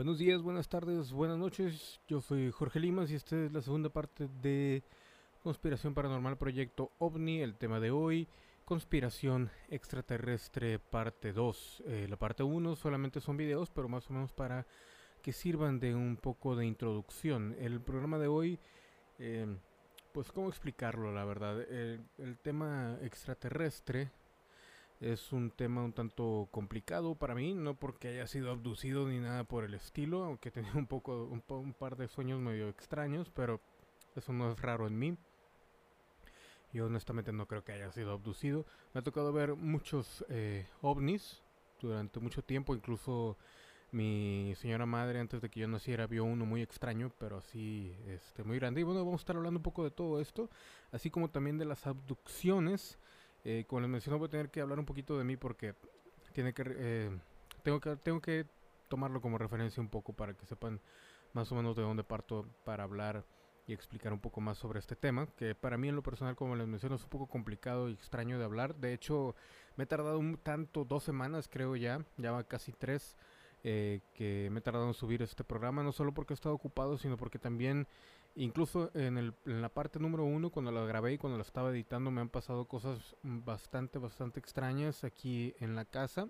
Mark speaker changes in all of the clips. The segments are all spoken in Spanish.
Speaker 1: Buenos días, buenas tardes, buenas noches. Yo soy Jorge Limas y esta es la segunda parte de Conspiración Paranormal Proyecto OVNI. El tema de hoy, Conspiración Extraterrestre Parte 2. Eh, la parte 1 solamente son videos, pero más o menos para que sirvan de un poco de introducción. El programa de hoy, eh, pues cómo explicarlo, la verdad. el, el tema extraterrestre es un tema un tanto complicado para mí, no porque haya sido abducido ni nada por el estilo, aunque tenía un poco un, par de sueños medio extraños, pero eso no es raro en mí. Yo honestamente no creo que haya sido abducido. Me ha tocado ver muchos eh, ovnis durante mucho tiempo, incluso mi señora madre antes de que yo naciera vio uno muy extraño, pero así este muy grande. Y bueno, vamos a estar hablando un poco de todo esto, así como también de las abducciones eh, como les mencioné, voy a tener que hablar un poquito de mí porque tiene que, eh, tengo que tengo que tomarlo como referencia un poco para que sepan más o menos de dónde parto para hablar y explicar un poco más sobre este tema, que para mí en lo personal, como les menciono, es un poco complicado y extraño de hablar. De hecho, me he tardado un tanto, dos semanas creo ya, ya va casi tres, eh, que me he tardado en subir este programa, no solo porque he estado ocupado, sino porque también Incluso en, el, en la parte número uno, cuando la grabé y cuando la estaba editando, me han pasado cosas bastante, bastante extrañas aquí en la casa.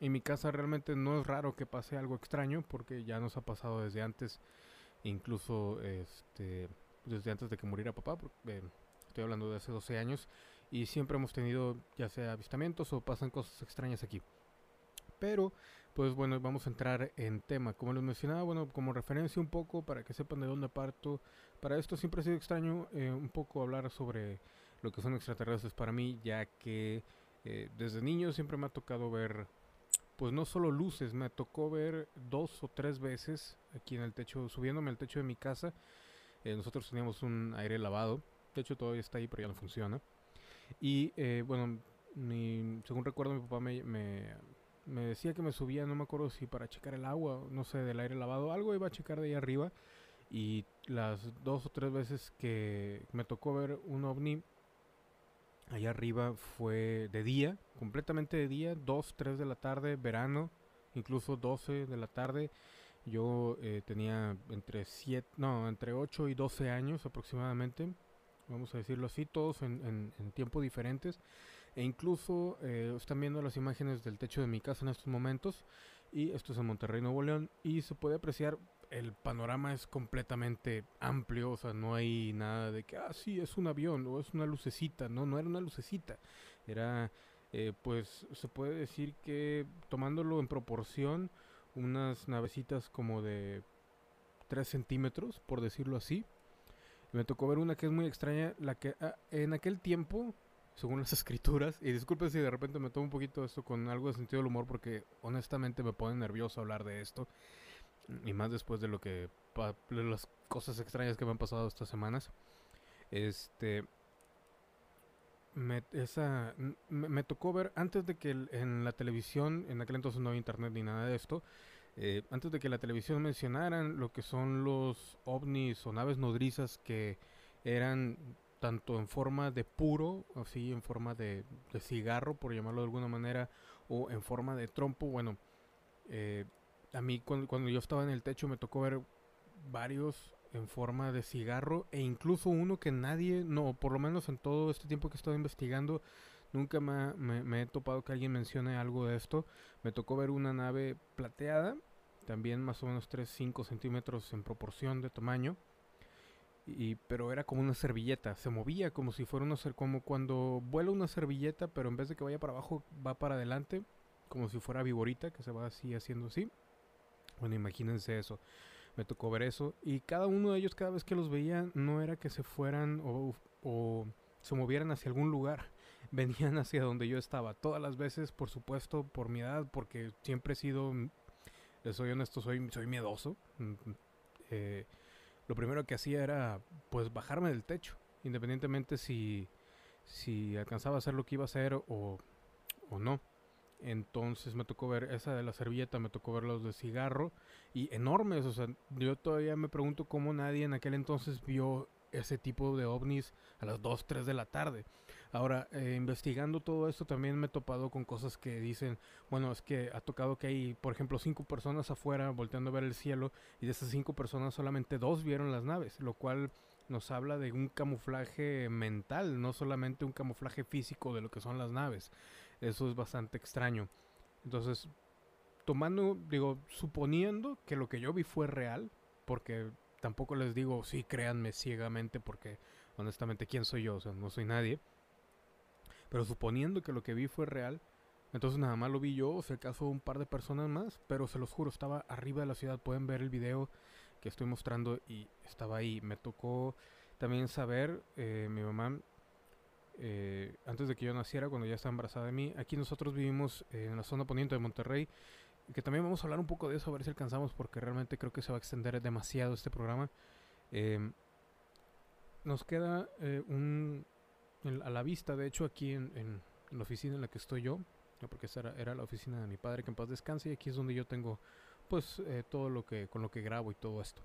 Speaker 1: En mi casa realmente no es raro que pase algo extraño porque ya nos ha pasado desde antes, incluso este, desde antes de que muriera papá, porque, eh, estoy hablando de hace 12 años, y siempre hemos tenido ya sea avistamientos o pasan cosas extrañas aquí. Pero pues bueno, vamos a entrar en tema. Como les mencionaba, bueno, como referencia un poco para que sepan de dónde parto. Para esto siempre ha sido extraño eh, un poco hablar sobre lo que son extraterrestres para mí, ya que eh, desde niño siempre me ha tocado ver, pues no solo luces, me tocó ver dos o tres veces aquí en el techo, subiéndome al techo de mi casa. Eh, nosotros teníamos un aire lavado, de hecho todavía está ahí, pero ya no funciona. Y bueno, según recuerdo, mi papá me me decía que me subía, no me acuerdo si para checar el agua, no sé, del aire lavado, algo iba a checar de ahí arriba. Y las dos o tres veces que me tocó ver un ovni allá arriba fue de día, completamente de día, 2, 3 de la tarde, verano, incluso 12 de la tarde. Yo eh, tenía entre 7, no, entre 8 y 12 años aproximadamente, vamos a decirlo así, todos en, en, en tiempos diferentes. E incluso eh, están viendo las imágenes del techo de mi casa en estos momentos. Y esto es en Monterrey, Nuevo León. Y se puede apreciar, el panorama es completamente amplio. O sea, no hay nada de que, ah, sí, es un avión o es una lucecita. No, no era una lucecita. Era, eh, pues, se puede decir que tomándolo en proporción, unas navecitas como de 3 centímetros, por decirlo así. Me tocó ver una que es muy extraña, la que ah, en aquel tiempo según las escrituras. Y disculpen si de repente me tomo un poquito esto con algo de sentido del humor, porque honestamente me pone nervioso hablar de esto. Y más después de lo que. las cosas extrañas que me han pasado estas semanas. Este. Me, esa, me, tocó ver antes de que en la televisión, en aquel entonces no había internet ni nada de esto, eh, antes de que la televisión mencionaran lo que son los ovnis o naves nodrizas que eran tanto en forma de puro, así en forma de, cigarro, por llamarlo de alguna manera, o en forma de trompo. Bueno, eh, a mí cuando, yo estaba en el techo me tocó ver varios en forma de cigarro e incluso uno que nadie, no, por lo menos en todo este tiempo que he estado investigando, nunca me, me he topado que alguien mencione algo de esto. Me tocó ver una nave plateada, también más o menos 3-5 centímetros en proporción de tamaño y, pero era como una servilleta, se movía como si fuera una como cuando vuela una servilleta, pero en vez de que vaya para abajo, va para adelante, como si fuera viborita, que se va así haciendo así. Bueno, imagínense eso. Me tocó ver eso. Y cada uno de ellos, cada vez que los veía, no era que se fueran o, o se movieran hacia algún lugar. Venían hacia donde yo estaba. Todas las veces, por supuesto, por mi edad, porque siempre he sido, les soy honesto, soy, soy miedoso. Mm, eh, lo primero que hacía era pues bajarme del techo, independientemente si, si alcanzaba a hacer lo que iba a hacer o, o no. Entonces me tocó ver esa de la servilleta, me tocó ver los de cigarro y enormes. O sea, yo todavía me pregunto cómo nadie en aquel entonces vio ese tipo de ovnis a las 2, 3 de la tarde. Ahora, eh, investigando todo esto, también me he topado con cosas que dicen, bueno, es que ha tocado que hay, por ejemplo, cinco personas afuera volteando a ver el cielo y de esas cinco personas solamente dos vieron las naves, lo cual nos habla de un camuflaje mental, no solamente un camuflaje físico de lo que son las naves. Eso es bastante extraño. Entonces, tomando, digo, suponiendo que lo que yo vi fue real, porque tampoco les digo, sí, créanme ciegamente, porque honestamente, ¿quién soy yo? O sea, no soy nadie. Pero suponiendo que lo que vi fue real, entonces nada más lo vi yo, o sea, acaso un par de personas más, pero se los juro, estaba arriba de la ciudad, pueden ver el video que estoy mostrando y estaba ahí. Me tocó también saber, eh, mi mamá, eh, antes de que yo naciera, cuando ya estaba embarazada de mí, aquí nosotros vivimos en la zona poniente de Monterrey, que también vamos a hablar un poco de eso, a ver si alcanzamos, porque realmente creo que se va a extender demasiado este programa. Em, nos queda eh, un, a la vista, de hecho, aquí en, la oficina en la que estoy yo, porque esa era, la oficina de mi padre, que en paz descanse, y aquí es donde yo tengo, pues, eh, todo lo que, con lo que grabo y todo esto.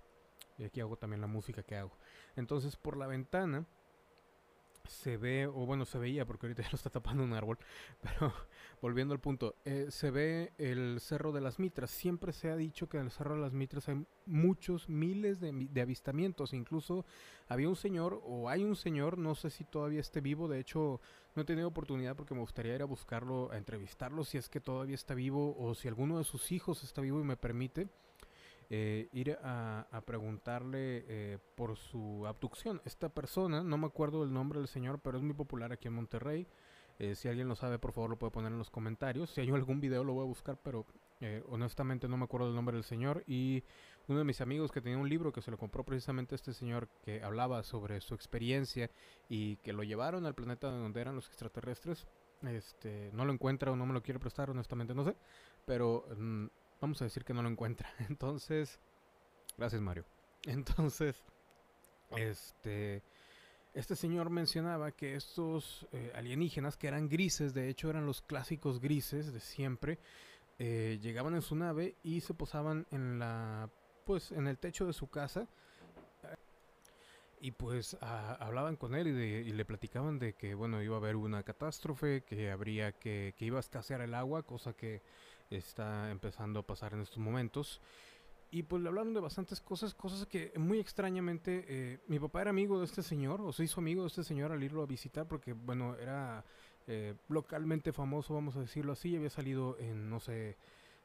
Speaker 1: Y aquí hago también la música que hago. Entonces, por la ventana se ve, o bueno, se veía, porque ahorita ya lo está tapando un árbol, pero volviendo al punto, eh, se ve el Cerro de las Mitras. Siempre se ha dicho que en el Cerro de las Mitras hay muchos, miles de, de, avistamientos. Incluso había un señor, o hay un señor, no sé si todavía esté vivo, de hecho no he tenido oportunidad porque me gustaría ir a buscarlo, a entrevistarlo, si es que todavía está vivo, o si alguno de sus hijos está vivo y me permite. Eh, ir a, preguntarle eh, por su abducción. Esta persona, no me acuerdo el nombre del señor, pero es muy popular aquí en Monterrey. Eh, si alguien lo sabe, por favor lo puede poner en los comentarios. Si hay algún video lo voy a buscar, pero honestamente no me acuerdo el nombre del señor. Y uno de mis amigos que tenía un libro que se lo compró precisamente este señor que hablaba sobre su experiencia y que lo llevaron al planeta donde eran los extraterrestres. Este, no lo encuentra o no me lo quiere prestar, honestamente no sé. Pero mm, Vamos a decir que no lo encuentra. Entonces, gracias Mario. Entonces, este, este señor mencionaba que estos eh, alienígenas, que eran grises, de hecho eran los clásicos grises de siempre, eh, llegaban en su nave y se posaban en la, pues, en el techo de su casa. Y pues hablaban con él y, le platicaban de que, bueno, iba a haber una catástrofe, que habría que, que iba a escasear el agua, cosa que está empezando a pasar en estos momentos. Y pues le hablaron de bastantes cosas, cosas que muy extrañamente eh, mi papá era amigo de este señor, o se hizo amigo de este señor al irlo a visitar, porque bueno, era eh, localmente famoso, vamos a decirlo así, había salido en, no sé,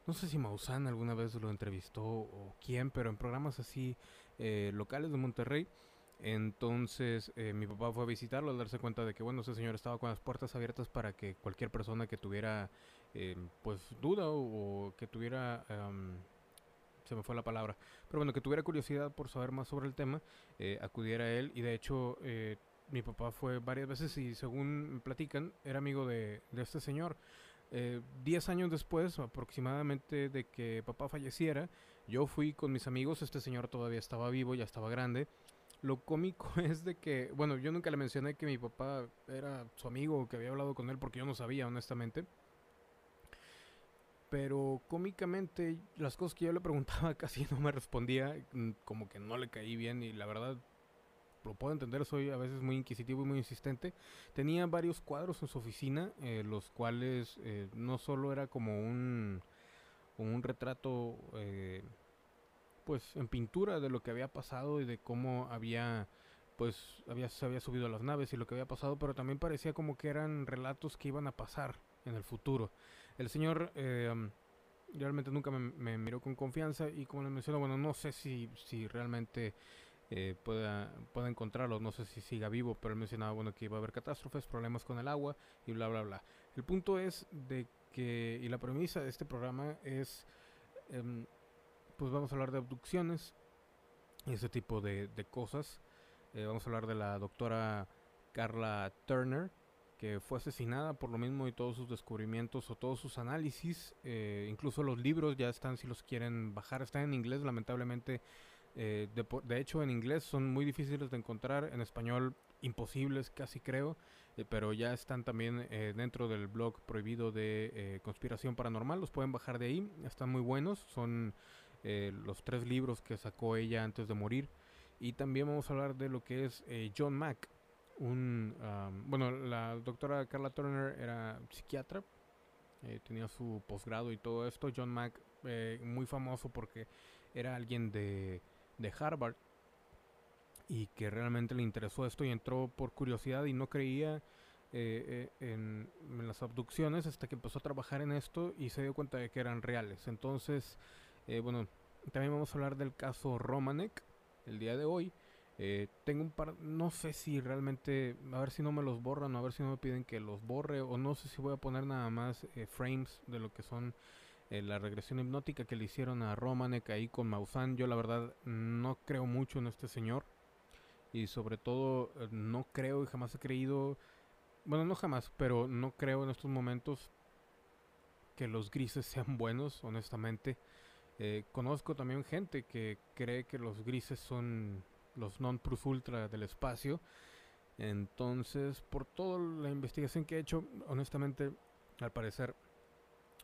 Speaker 1: no sé si Maussan alguna vez lo entrevistó o quién, pero en programas así eh, locales de Monterrey. Entonces mi papá fue a visitarlo al darse cuenta de que bueno, ese señor estaba con las puertas abiertas para que cualquier persona que tuviera Em, pues duda o, que tuviera em, se me fue la palabra pero bueno que tuviera curiosidad por saber más sobre el tema eh, acudiera a él. Y de hecho eh, mi papá fue varias veces y según platican era amigo de, este señor. Eh, diez años después aproximadamente de que papá falleciera yo fui con mis amigos este señor todavía estaba vivo ya estaba grande. Lo cómico es de que, bueno, yo nunca le mencioné que mi papá era su amigo, que había hablado con él, porque yo no sabía, honestamente. Pero cómicamente las cosas que yo le preguntaba casi no me respondía, mm, como que no le caí bien y la verdad lo puedo entender, soy a veces muy inquisitivo y muy insistente. Tenía varios cuadros en su oficina, eh, los cuales eh, no solo era como un, un retrato eh, pues en pintura de lo que había pasado y de cómo había pues había, se había subido a las naves y lo que había pasado, pero también parecía como que eran relatos que iban a pasar en el futuro. El señor eh, realmente nunca me, miró con confianza y como le menciono, bueno, no sé si, si realmente eh, pueda, pueda encontrarlo, no sé si siga vivo, pero él mencionaba, bueno, que iba a haber catástrofes, problemas con el agua y bla, bla, bla. El punto es de que, y la premisa de este programa es, em, pues vamos a hablar de abducciones y ese tipo de, de cosas. Eh, vamos a hablar de la doctora Carla Turner, que fue asesinada por lo mismo y todos sus descubrimientos o todos sus análisis, eh, incluso los libros ya están si los quieren bajar, están en inglés lamentablemente, eh, de, hecho en inglés son muy difíciles de encontrar, en español imposibles casi creo, eh, pero ya están también dentro del blog prohibido de conspiración paranormal, los pueden bajar de ahí, están muy buenos, son los tres libros que sacó ella antes de morir y también vamos a hablar de lo que es John Mack un... bueno, la doctora Carla Turner era psiquiatra, eh, tenía su posgrado y todo esto. John Mack, eh, muy famoso porque era alguien de, de Harvard y que realmente le interesó esto y entró por curiosidad y no creía eh, en, en, las abducciones hasta que empezó a trabajar en esto y se dio cuenta de que eran reales. Entonces, bueno, también vamos a hablar del caso Romanek el día de hoy. Eh, tengo un par, no sé si realmente, a ver si no me los borran, a ver si no me piden que los borre, o no sé si voy a poner nada más eh, frames de lo que son eh, la regresión hipnótica que le hicieron a Romanek ahí con Maussan. Yo la verdad no creo mucho en este señor, y sobre todo no creo y jamás he creído, bueno, no jamás, pero no creo en estos momentos que los grises sean buenos, honestamente. conozco también gente que cree que los grises son los non plus ultra del espacio. Entonces, por toda la investigación que he hecho, honestamente, al parecer,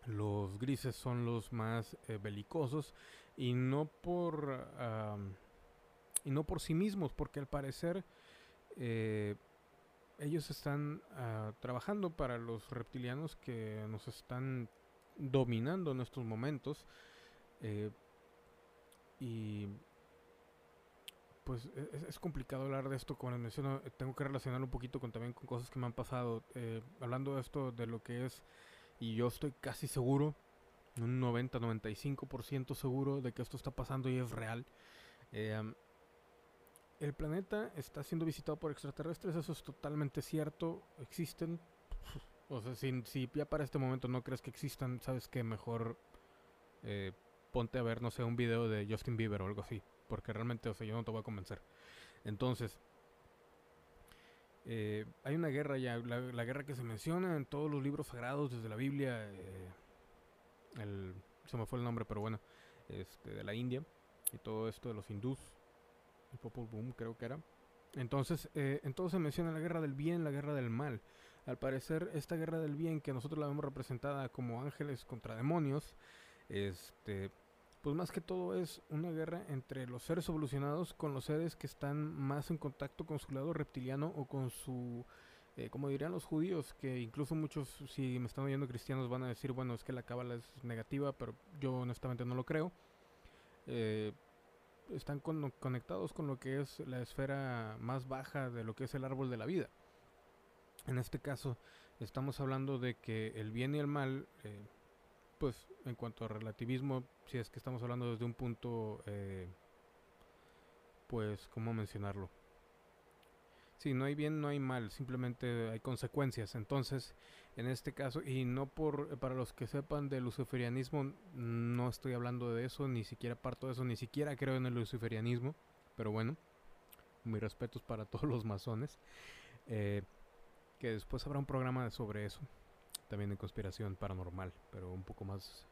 Speaker 1: los grises son los más eh, belicosos y no por y no por sí mismos, porque al parecer eh, ellos están ah, trabajando para los reptilianos que nos están dominando en estos momentos. Eh, y pues e-, es, complicado hablar de esto, como les menciono, eh, tengo que relacionar un poquito con también con cosas que me han pasado. Eh, hablando de esto, de lo que es, y yo estoy casi seguro, un 90-95% seguro de que esto está pasando y es real. Eh, el planeta está siendo visitado por extraterrestres, eso es totalmente cierto, existen. O sea, si, si ya para este momento no crees que existan, sabes que mejor ponte a ver, no sé, un video de Justin Bieber o algo así porque realmente, o sea, yo no te voy a convencer. Entonces, eh, hay una guerra ya, la, guerra que se menciona en todos los libros sagrados, desde la Biblia, eh, el, se me fue el nombre, pero bueno, este, de la India, y todo esto de los hindús, el Popol Boom creo que era. Entonces, eh, entonces se menciona la guerra del bien, la guerra del mal. Al parecer, esta guerra del bien, que nosotros la vemos representada como ángeles contra demonios, este, pues más que todo es una guerra entre los seres evolucionados con los seres que están más en contacto con su lado reptiliano o con su, eh, como dirían los judíos, que incluso muchos, si me están oyendo cristianos, van a decir, bueno, es que la cábala es negativa, pero yo honestamente no lo creo. Eh, están conectados con lo que es la esfera más baja de lo que es el árbol de la vida. En este caso, estamos hablando de que el bien y el mal, eh, pues en cuanto a relativismo, si es que estamos hablando desde un punto, eh, pues, ¿cómo mencionarlo? Sí, no hay bien, no hay mal, simplemente hay consecuencias. Entonces, en este caso, y no por, para los que sepan del luciferianismo, no estoy hablando de eso, ni siquiera parto de eso, ni siquiera creo en el luciferianismo, pero bueno, mis respetos para todos los masones, eh, que después habrá un programa sobre eso también de conspiración paranormal, pero un poco más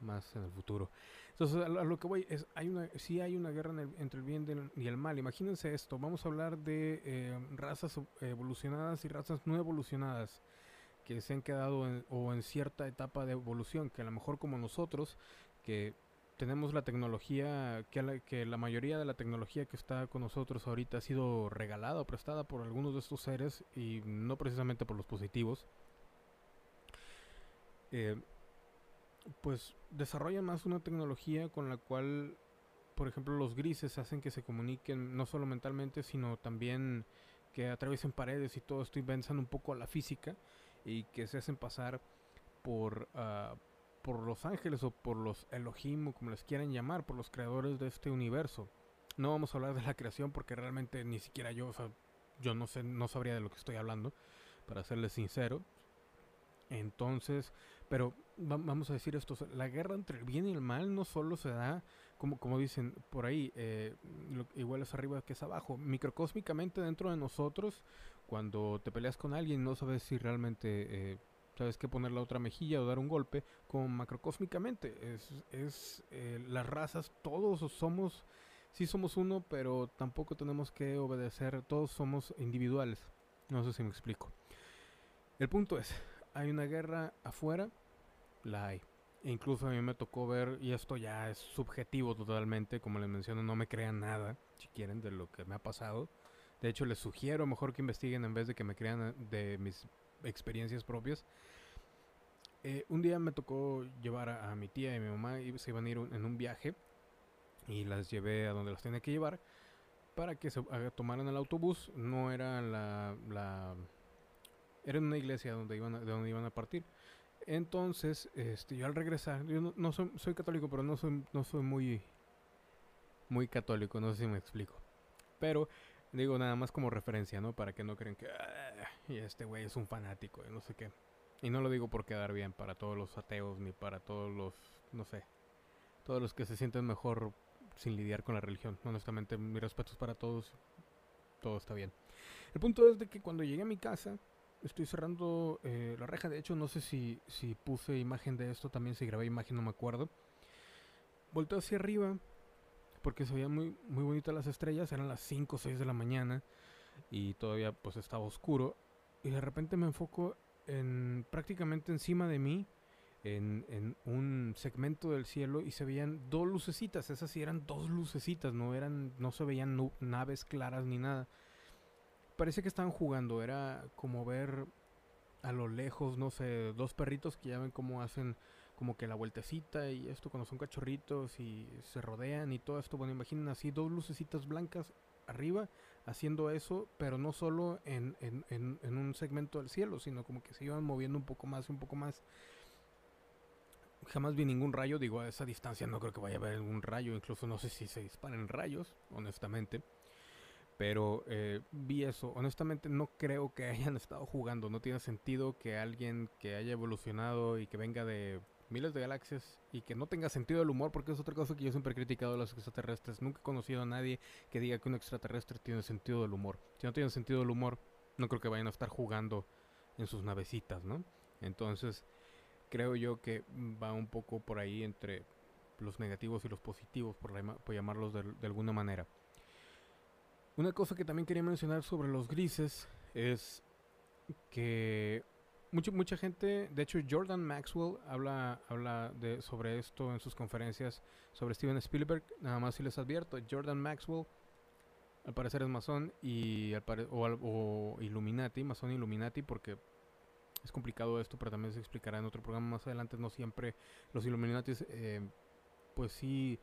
Speaker 1: más en el futuro. Entonces, a lo, que voy es, hay una, sí hay una guerra entre el bien y el mal. Imagínense esto, vamos a hablar de eh, razas evolucionadas y razas no evolucionadas que se han quedado en, o en cierta etapa de evolución, que a lo mejor como nosotros, que tenemos la tecnología, que la, que la mayoría de la tecnología que está con nosotros ahorita ha sido regalada o prestada por algunos de estos seres y no precisamente por los positivos eh, pues desarrollan más una tecnología con la cual, por ejemplo, los grises hacen que se comuniquen no solo mentalmente, sino también que atraviesen paredes y todo esto y venzan un poco a la física y que se hacen pasar por, uh, por los ángeles o por los Elohim o como les quieran llamar, por los creadores de este universo. No vamos a hablar de la creación porque realmente ni siquiera yo, o sea, yo no sé, no sabría de lo que estoy hablando, para serles sincero. Entonces, pero vamos a decir esto, la guerra entre el bien y el mal no solo se da, como, como dicen por ahí, eh, igual es arriba que es abajo, microcósmicamente dentro de nosotros, cuando te peleas con alguien no sabes si realmente... Eh, sabes que poner la otra mejilla o dar un golpe, como macrocósmicamente. Es, es eh, las razas, todos somos, sí somos uno, pero tampoco tenemos que obedecer, todos somos individuales. No sé si me explico. El punto es, hay una guerra afuera, la hay. E incluso a mí me tocó ver, y esto ya es subjetivo totalmente, como les menciono, no me crean nada, si quieren, de lo que me ha pasado, De hecho, les sugiero mejor que investiguen en vez de que me crean de mis experiencias propias. Eh, un día me tocó llevar a, mi tía y mi mamá y se iban a ir en un viaje y las llevé a donde las tenía que llevar para que se tomaran el autobús. No era la, la era una iglesia donde iban de donde iban a partir. Entonces, este, yo al regresar, yo no, soy, soy, católico, pero no soy, no soy muy, muy católico, no sé si me explico. Pero digo nada más como referencia, ¿no? Para que no crean que ah, este güey es un fanático y no sé qué. Y no lo digo por quedar bien para todos los ateos ni para todos los, no sé, todos los que se sienten mejor sin lidiar con la religión. Honestamente, mis respetos para todos, todo está bien. El punto es de que cuando llegué a mi casa, estoy cerrando eh, la reja. De hecho, no sé si, si puse imagen de esto también, si grabé imagen, no me acuerdo. Volteo hacia arriba porque se veían muy, muy bonitas las estrellas. Eran las 5 o 6 de la mañana y todavía pues estaba oscuro. Y de repente me enfoco en prácticamente encima de mí. En, en, un segmento del cielo y se veían dos lucecitas, esas sí eran dos lucecitas, no eran, no se veían naves claras ni nada parece que estaban jugando. Era como ver a lo lejos, no sé, dos perritos que ya ven cómo hacen como que la vueltecita y esto cuando son cachorritos y se rodean y todo esto. Bueno, imaginen así dos lucecitas blancas arriba haciendo eso, pero no solo en, en, en, en un segmento del cielo, sino como que se iban moviendo un poco más y un poco más. Jamás vi ningún rayo, digo, a esa distancia no creo que vaya a haber un rayo, incluso no sé si se disparen rayos, honestamente. Pero eh, vi eso. Honestamente no creo que hayan estado jugando. No tiene sentido que alguien que haya evolucionado y que venga de miles de galaxias y que no tenga sentido del humor, porque es otra cosa que yo siempre he criticado de los extraterrestres. Nunca he conocido a nadie que diga que un extraterrestre tiene sentido del humor. Si no tiene sentido del humor, no creo que vayan a estar jugando en sus navecitas, ¿no? Entonces, creo yo que va un poco por ahí entre los negativos y los positivos, por, llamarlos de alguna manera. Una cosa que también quería mencionar sobre los grises es que mucha, mucha gente, de hecho Jordan Maxwell habla, habla de, sobre esto en sus conferencias sobre Steven Spielberg, nada más si les advierto, Jordan Maxwell al parecer es masón y o, o, Illuminati, masón Illuminati porque es complicado esto, pero también se explicará en otro programa más adelante, no siempre los Illuminatis eh, pues sí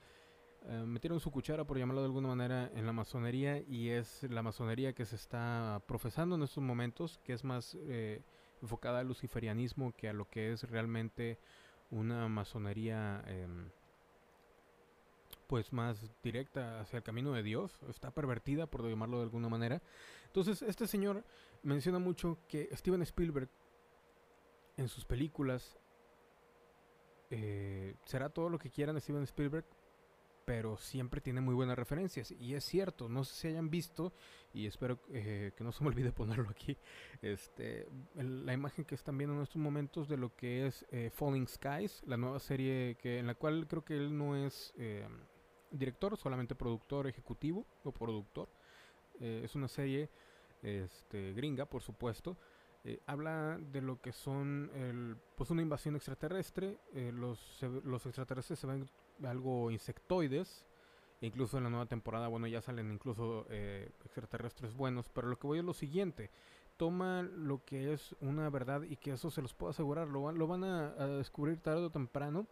Speaker 1: eh, metieron su cuchara, por llamarlo de alguna manera, en la masonería y es la masonería que se está profesando en estos momentos, que es más eh, enfocada al luciferianismo que a lo que es realmente una masonería em, pues más directa hacia el camino de Dios, está pervertida por llamarlo de alguna manera. Entonces este señor menciona mucho que Steven Spielberg en sus películas eh, será todo lo que quieran Steven Spielberg, pero siempre tiene muy buenas referencias. Y es cierto, no sé si hayan visto, y espero eh, que no se me olvide ponerlo aquí, este, la imagen que están viendo en estos momentos de lo que es eh, Falling Skies, la nueva serie que, en la cual creo que él no es eh, director, solamente productor ejecutivo o productor. es una serie este, gringa, por supuesto. habla de lo que son el, pues una invasión extraterrestre. los, los extraterrestres se ven algo insectoides. Incluso en la nueva temporada, bueno, ya salen incluso eh, extraterrestres buenos. Pero lo que voy es lo siguiente. Toma lo que es una verdad y que eso se los puedo asegurar. Lo van, lo van a, descubrir tarde o temprano.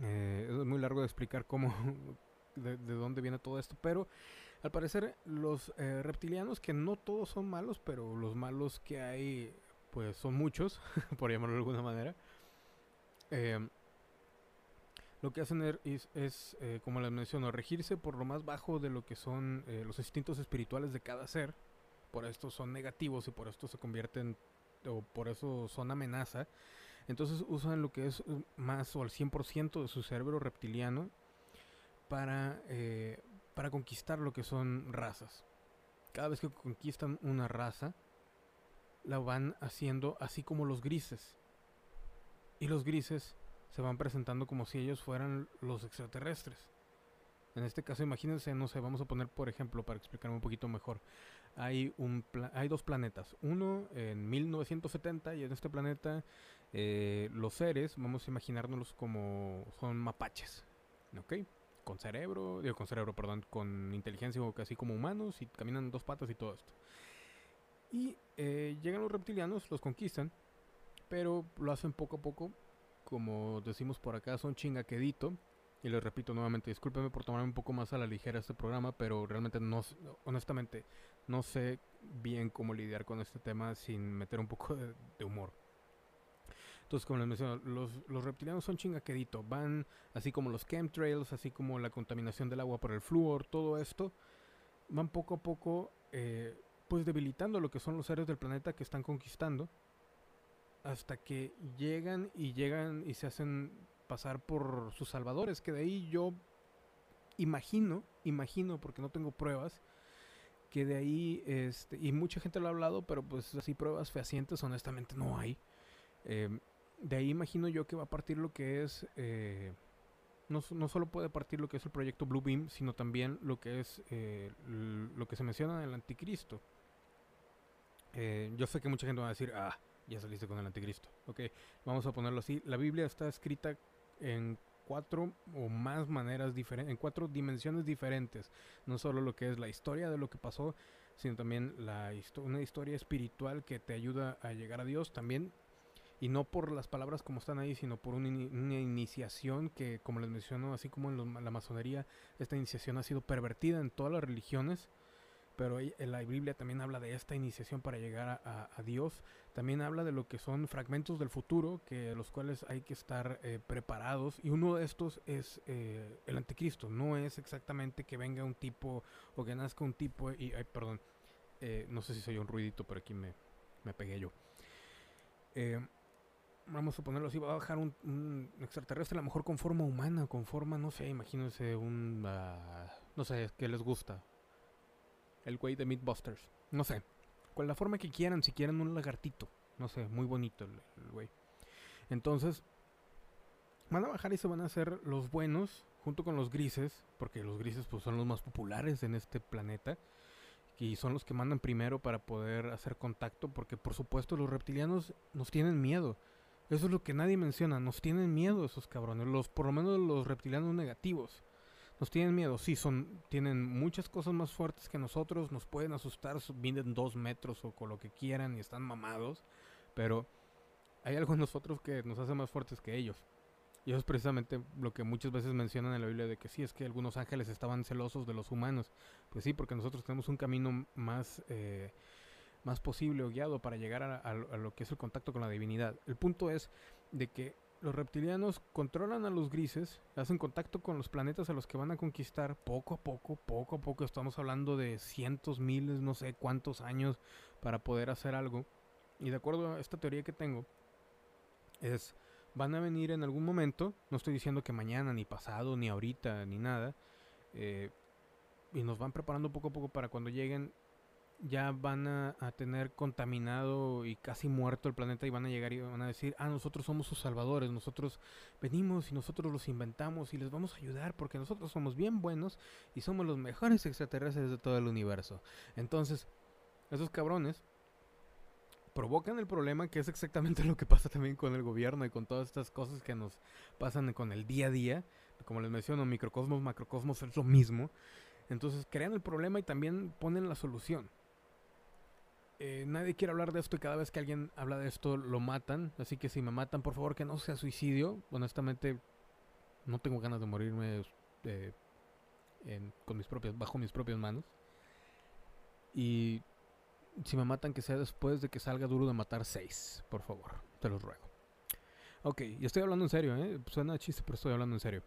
Speaker 1: Eh, es muy largo de explicar cómo, de, dónde viene todo esto. Pero al parecer los eh, reptilianos, que no todos son malos, pero los malos que hay, pues son muchos, por llamarlo de alguna manera. Eh, lo que hacen er, es, eh, como les menciono, regirse por lo más bajo de lo que son eh, los instintos espirituales de cada ser. Por esto son negativos y por esto se convierten, o por eso son amenaza. Entonces usan lo que es uh, más o al 100% de su cerebro reptiliano para, eh, para conquistar lo que son razas. Cada vez que conquistan una raza, la van haciendo así como los grises. Y los grises se van presentando como si ellos fueran los extraterrestres. En este caso, imagínense, no sé, vamos a poner por ejemplo, para explicarme un poquito mejor. Hay, un hay dos planetas. Uno en 1970 y en este planeta eh, los seres, vamos a imaginárnoslos como son mapaches. ¿Ok? con cerebro, digo, con cerebro, perdón, con inteligencia o casi como humanos y caminan dos patas y todo esto. Y eh, llegan los reptilianos, los conquistan, pero lo hacen poco a poco, como decimos por acá, son chingaquedito. Y les repito nuevamente, discúlpeme por tomarme un poco más a la ligera este programa, pero realmente no, honestamente, no sé bien cómo lidiar con este tema sin meter un poco de humor. Entonces, como les menciono, los, los reptilianos son chingaquedito. Van así como los chemtrails, así como la contaminación del agua por el flúor, todo esto. Van poco a poco, eh, pues debilitando lo que son los seres del planeta que están conquistando. Hasta que llegan y llegan y se hacen pasar por sus salvadores. Que de ahí yo imagino, imagino, porque no tengo pruebas, que de ahí, este, y mucha gente lo ha hablado, pero pues así pruebas fehacientes honestamente no hay. Eh, de ahí imagino yo que va a partir lo que es... Eh, no, no, solo puede partir lo que es el proyecto Blue Beam, sino también lo que es eh, lo que se menciona en el anticristo. Eh, yo sé que mucha gente va a decir, ah, ya saliste con el anticristo. Ok, vamos a ponerlo así. La Biblia está escrita en cuatro o más maneras diferentes, en cuatro dimensiones diferentes. No solo lo que es la historia de lo que pasó, sino también la una historia espiritual que te ayuda a llegar a Dios. También y no por las palabras como están ahí, sino por una, iniciación que, como les menciono, así como en la masonería, esta iniciación ha sido pervertida en todas las religiones, pero en la Biblia también habla de esta iniciación para llegar a, Dios, también habla de lo que son fragmentos del futuro, que los cuales hay que estar eh, preparados, y uno de estos es eh, el anticristo, no es exactamente que venga un tipo o que nazca un tipo, y, ay, perdón, eh, no sé si soy un ruidito, pero aquí me, me pegué yo. Eh, vamos a ponerlo así, va a bajar un, extraterrestre a lo mejor con forma humana, con forma, no sé, imagínense un, uh, no sé, que les gusta. El güey de Meatbusters, no sé, con la forma que quieran, si quieren un lagartito, no sé, muy bonito el, güey. Entonces, van a bajar y se van a hacer los buenos junto con los grises, porque los grises pues son los más populares en este planeta y son los que mandan primero para poder hacer contacto, porque por supuesto los reptilianos nos tienen miedo. Eso es lo que nadie menciona. Nos tienen miedo esos cabrones. Los, por lo menos los reptilianos negativos. Nos tienen miedo. Sí, son, tienen muchas cosas más fuertes que nosotros. Nos pueden asustar. Vienen dos metros o con lo que quieran y están mamados. Pero hay algo en nosotros que nos hace más fuertes que ellos. Y eso es precisamente lo que muchas veces mencionan en la Biblia de que sí, es que algunos ángeles estaban celosos de los humanos. Pues sí, porque nosotros tenemos un camino más... Eh, más posible o guiado para llegar a, lo que es el contacto con la divinidad. El punto es de que los reptilianos controlan a los grises, hacen contacto con los planetas a los que van a conquistar poco a poco, poco a poco. Estamos hablando de cientos, miles, no sé cuántos años para poder hacer algo. Y de acuerdo a esta teoría que tengo, es van a venir en algún momento. No estoy diciendo que mañana, ni pasado, ni ahorita, ni nada. Eh, y nos van preparando poco a poco para cuando lleguen ya van a, tener contaminado y casi muerto el planeta y van a llegar y van a decir, ah, nosotros somos sus salvadores, nosotros venimos y nosotros los inventamos y les vamos a ayudar porque nosotros somos bien buenos y somos los mejores extraterrestres de todo el universo. Entonces, esos cabrones provocan el problema que es exactamente lo que pasa también con el gobierno y con todas estas cosas que nos pasan con el día a día. Como les menciono, microcosmos, macrocosmos es lo mismo. Entonces crean el problema y también ponen la solución. Eh, nadie quiere hablar de esto y cada vez que alguien habla de esto lo matan. Así que si me matan, por favor que no sea suicidio. Honestamente, no tengo ganas de morirme eh, con mis propias, bajo mis propias manos. Y si me matan, que sea después de que salga duro de matar seis, por favor. Te los ruego. Ok, y estoy hablando en serio, ¿eh? Suena chiste, pero estoy hablando en serio.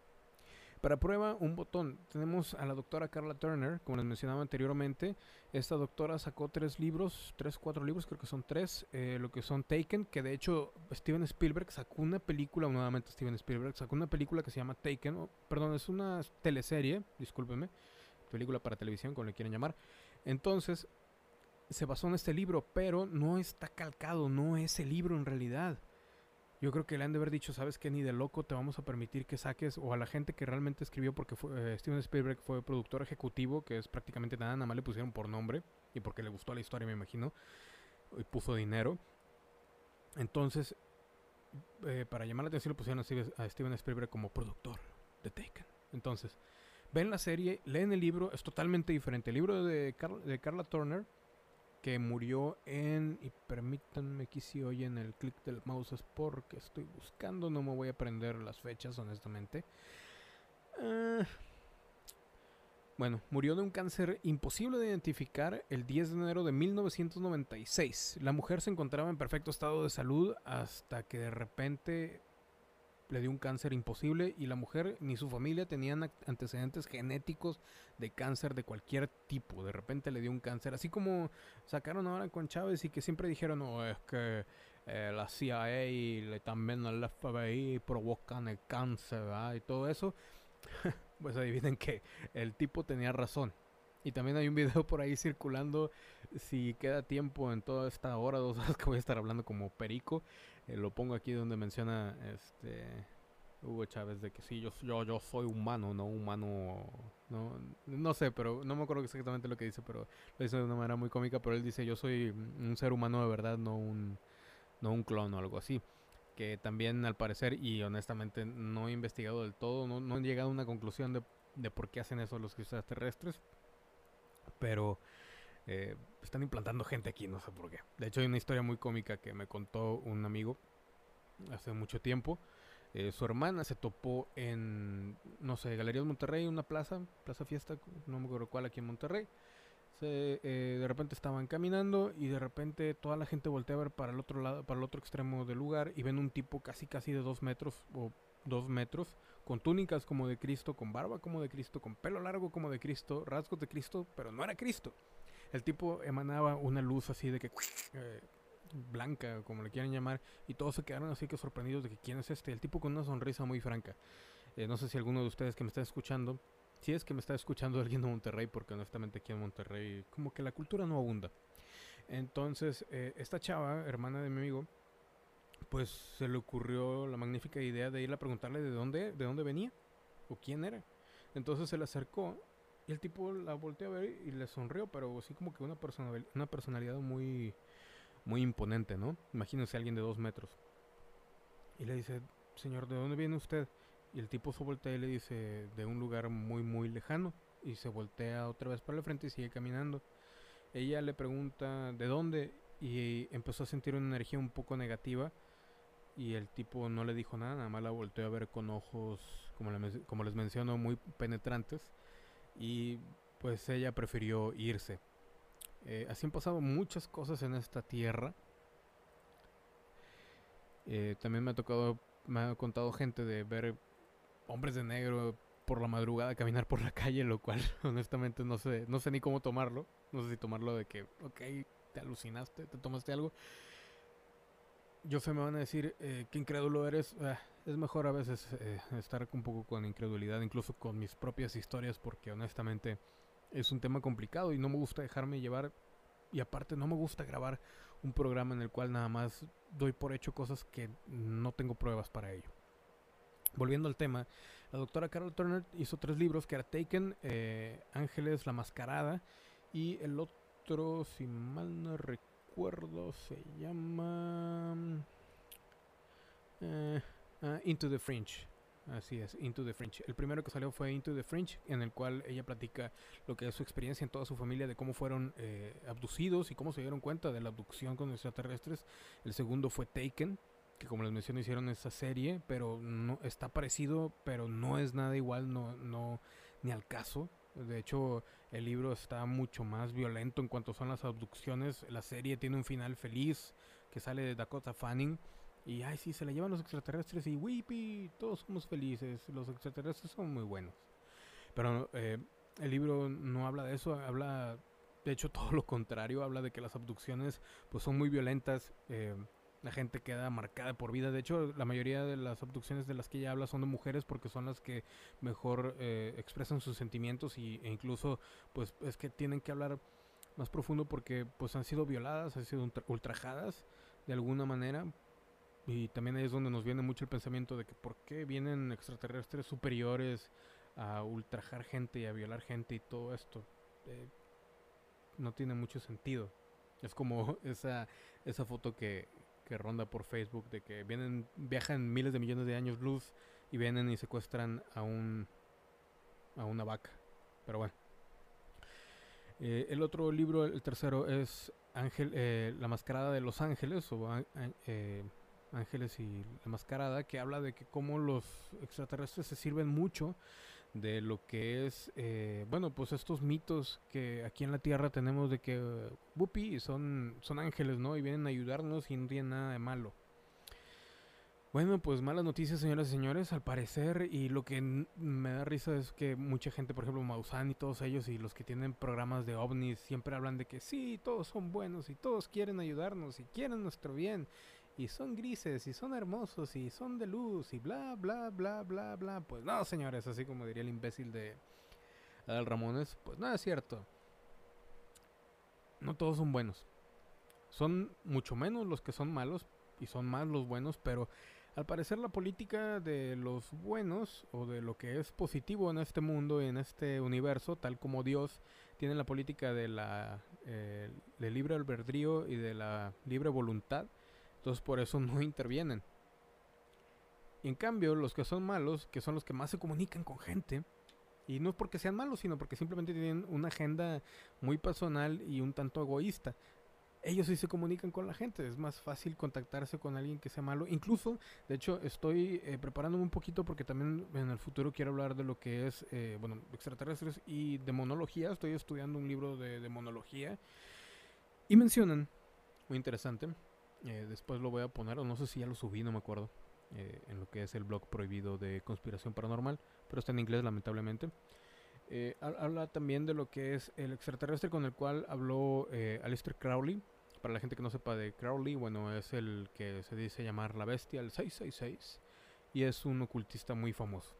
Speaker 1: Para prueba, un botón. Tenemos a la doctora Carla Turner, como les mencionaba anteriormente. Esta doctora sacó tres libros, tres, cuatro libros, creo que son tres, eh, lo que son Taken, que de hecho Steven Spielberg sacó una película, nuevamente Steven Spielberg sacó una película que se llama Taken, perdón, es una teleserie, discúlpeme, película para televisión, como le quieren llamar. Entonces, se basó en este libro, pero no está calcado, no es el libro en realidad. Yo creo que le han de haber dicho, sabes que ni de loco te vamos a permitir que saques, o a la gente que realmente escribió, porque fue, eh, Steven Spielberg fue productor ejecutivo, que es prácticamente nada, nada más le pusieron por nombre, y porque le gustó la historia, me imagino, y puso dinero. Entonces, eh, para llamar la atención, le pusieron a Steven Spielberg como productor de Taken. Entonces, ven la serie, leen el libro, es totalmente diferente. El libro de, de Carla Turner, que murió en, y permítanme que si oyen el clic del mouse es porque estoy buscando, no me voy a aprender las fechas honestamente. Uh, bueno, murió de un cáncer imposible de identificar el 10 de enero de 1996. La mujer se encontraba en perfecto estado de salud hasta que de repente le dio un cáncer imposible y la mujer ni su familia tenían antecedentes genéticos de cáncer de cualquier tipo. De repente le dio un cáncer, así como sacaron ahora con Chávez y que siempre dijeron, es que eh, la CIA y también el FBI provocan el cáncer y todo eso. pues adivinen que el tipo tenía razón. Y también hay un video por ahí circulando, si queda tiempo en toda esta hora, dos horas que voy a estar hablando como perico, eh, lo pongo aquí donde menciona este Hugo Chávez de que sí, yo, yo, yo soy humano, no humano, no, no sé, pero no me acuerdo exactamente lo que dice, pero lo dice de una manera muy cómica, pero él dice yo soy un ser humano de verdad, no un, no un clon o algo así que también al parecer, y honestamente no he investigado del todo, no, no he llegado a una conclusión de, de, por qué hacen eso los extraterrestres, pero eh, están implantando gente aquí, no sé por qué. De hecho hay una historia muy cómica que me contó un amigo hace mucho tiempo. Eh, su hermana se topó en, no sé, Galerías Monterrey, una plaza, plaza fiesta, no me acuerdo cuál aquí en Monterrey. Eh, de repente estaban caminando y de repente toda la gente voltea a ver para el otro lado, para el otro extremo del lugar y ven un tipo casi casi de dos metros o dos metros, con túnicas como de Cristo, con barba como de Cristo, con pelo largo como de Cristo, rasgos de Cristo, pero no era Cristo. El tipo emanaba una luz así de que eh, blanca, como le quieran llamar, y todos se quedaron así que sorprendidos de que quién es este. El tipo con una sonrisa muy franca. Eh, no sé si alguno de ustedes que me está escuchando si es que me está escuchando alguien de Monterrey, porque honestamente aquí en Monterrey como que la cultura no abunda. Entonces, eh, esta chava, hermana de mi amigo, pues se le ocurrió la magnífica idea de ir a preguntarle de dónde, de dónde venía o quién era. Entonces se le acercó y el tipo la volteó a ver y le sonrió, pero así como que una, una personalidad muy, muy imponente, ¿no? Imagínense alguien de dos metros. Y le dice, señor, ¿de dónde viene usted? Y el tipo se voltea y le dice de un lugar muy muy lejano y se voltea otra vez para el frente y sigue caminando. Ella le pregunta de dónde y empezó a sentir una energía un poco negativa y el tipo no le dijo nada, nada más la volteó a ver con ojos, como les menciono, muy penetrantes y pues ella prefirió irse. Eh, así han pasado muchas cosas en esta tierra. Eh, también me ha tocado, me ha contado gente de ver hombres de negro por la madrugada caminar por la calle, lo cual honestamente no sé, no sé ni cómo tomarlo. No sé si tomarlo de que, ok, te alucinaste, te tomaste algo. Yo sé, me van a decir eh, que incrédulo eres. Ah, es mejor a veces eh, estar un poco con incredulidad, incluso con mis propias historias, porque honestamente es un tema complicado y no me gusta dejarme llevar. Y aparte no me gusta grabar un programa en el cual nada más doy por hecho cosas que no tengo pruebas para ello. Volviendo al tema, la doctora Carol Turner hizo tres libros que era Taken, eh, Ángeles, La Mascarada y el otro, si mal no recuerdo, se llama eh, ah, Into the Fringe. Así es, Into the Fringe. El primero que salió fue Into the Fringe, en el cual ella platica lo que es su experiencia en toda su familia, de cómo fueron eh, abducidos y cómo se dieron cuenta de la abducción con extraterrestres. El segundo fue Taken, que como les mencioné hicieron esa serie, pero no está parecido, pero no es nada igual, no, no, ni al caso. De hecho, el libro está mucho más violento en cuanto son las abducciones. La serie tiene un final feliz que sale de Dakota Fanning. Y ay, sí, se le llevan los extraterrestres y wipi, todos somos felices. Los extraterrestres son muy buenos. Pero eh, el libro no habla de eso, habla, de hecho, todo lo contrario. Habla de que las abducciones pues son muy violentas. Eh, la gente queda marcada por vida. De hecho, la mayoría de las abducciones de las que ella habla son de mujeres porque son las que mejor eh, expresan sus sentimientos y, e incluso, pues, es que tienen que hablar más profundo porque, pues, han sido violadas, han sido ultrajadas de alguna manera. Y también ahí es donde nos viene mucho el pensamiento de que por qué vienen extraterrestres superiores a ultrajar gente y a violar gente y todo esto. Eh, no tiene mucho sentido. Es como esa, esa foto que, que ronda por Facebook de que vienen, viajan miles de millones de años luz y vienen y secuestran a un a una vaca. Pero bueno. Eh, el otro libro, el tercero, es Ángel, eh, La Mascarada de los Ángeles, o eh, Ángeles y la Mascarada, que habla de que cómo los extraterrestres se sirven mucho de lo que es, bueno, pues estos mitos que aquí en la Tierra tenemos de que, Bupi, son, son ángeles, ¿no? Y vienen a ayudarnos y no tienen nada de malo. Bueno, pues malas noticias, señoras y señores, al parecer, y lo que me da risa es que mucha gente, por ejemplo, Maussan y todos ellos, y los que tienen programas de ovnis, siempre hablan de que sí, todos son buenos, y todos quieren ayudarnos, y quieren nuestro bien, y son grises, y son hermosos, y son de luz, y bla, bla, bla, bla, bla. Pues no, señores, así como diría el imbécil de Adal Ramones, pues nada es cierto. No todos son buenos. Son mucho menos los que son malos, y son más los buenos, pero al parecer la política de los buenos o de lo que es positivo en este mundo, en este universo, tal como Dios tiene la política de la eh, libre albedrío y de la libre voluntad, entonces por eso no intervienen. Y en cambio, los que son malos, que son los que más se comunican con gente, y no es porque sean malos, sino porque simplemente tienen una agenda muy personal y un tanto egoísta ellos sí se comunican con la gente, es más fácil contactarse con alguien que sea malo. Incluso, de hecho, estoy eh, preparándome un poquito porque también en el futuro quiero hablar de lo que es, eh, bueno, extraterrestres y demonología. Estoy estudiando un libro de demonología y mencionan, muy interesante, eh, después lo voy a poner, o no sé si ya lo subí, no me acuerdo, en lo que es el blog prohibido de conspiración paranormal, pero está en inglés lamentablemente. Eh, habla también de lo que es el extraterrestre con el cual habló eh, Alistair Crowley. Para la gente que no sepa de Crowley, bueno, es el que se dice llamar la bestia, el 666. Y es un ocultista muy famoso.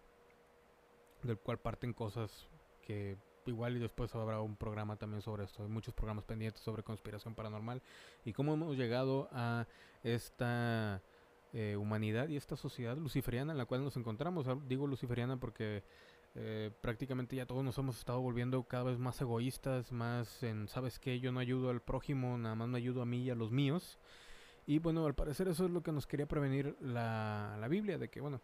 Speaker 1: Del cual parten cosas que igual y después habrá un programa también sobre esto. Hay muchos programas pendientes sobre conspiración paranormal. Y cómo hemos llegado a esta eh, humanidad y esta sociedad luciferiana en la cual nos encontramos. Digo luciferiana porque eh, prácticamente ya todos nos hemos estado volviendo cada vez más egoístas, más en, ¿sabes qué? Yo no ayudo al prójimo, nada más me ayudo a mí y a los míos. Y bueno, al parecer eso es lo que nos quería prevenir la, la Biblia, de que bueno,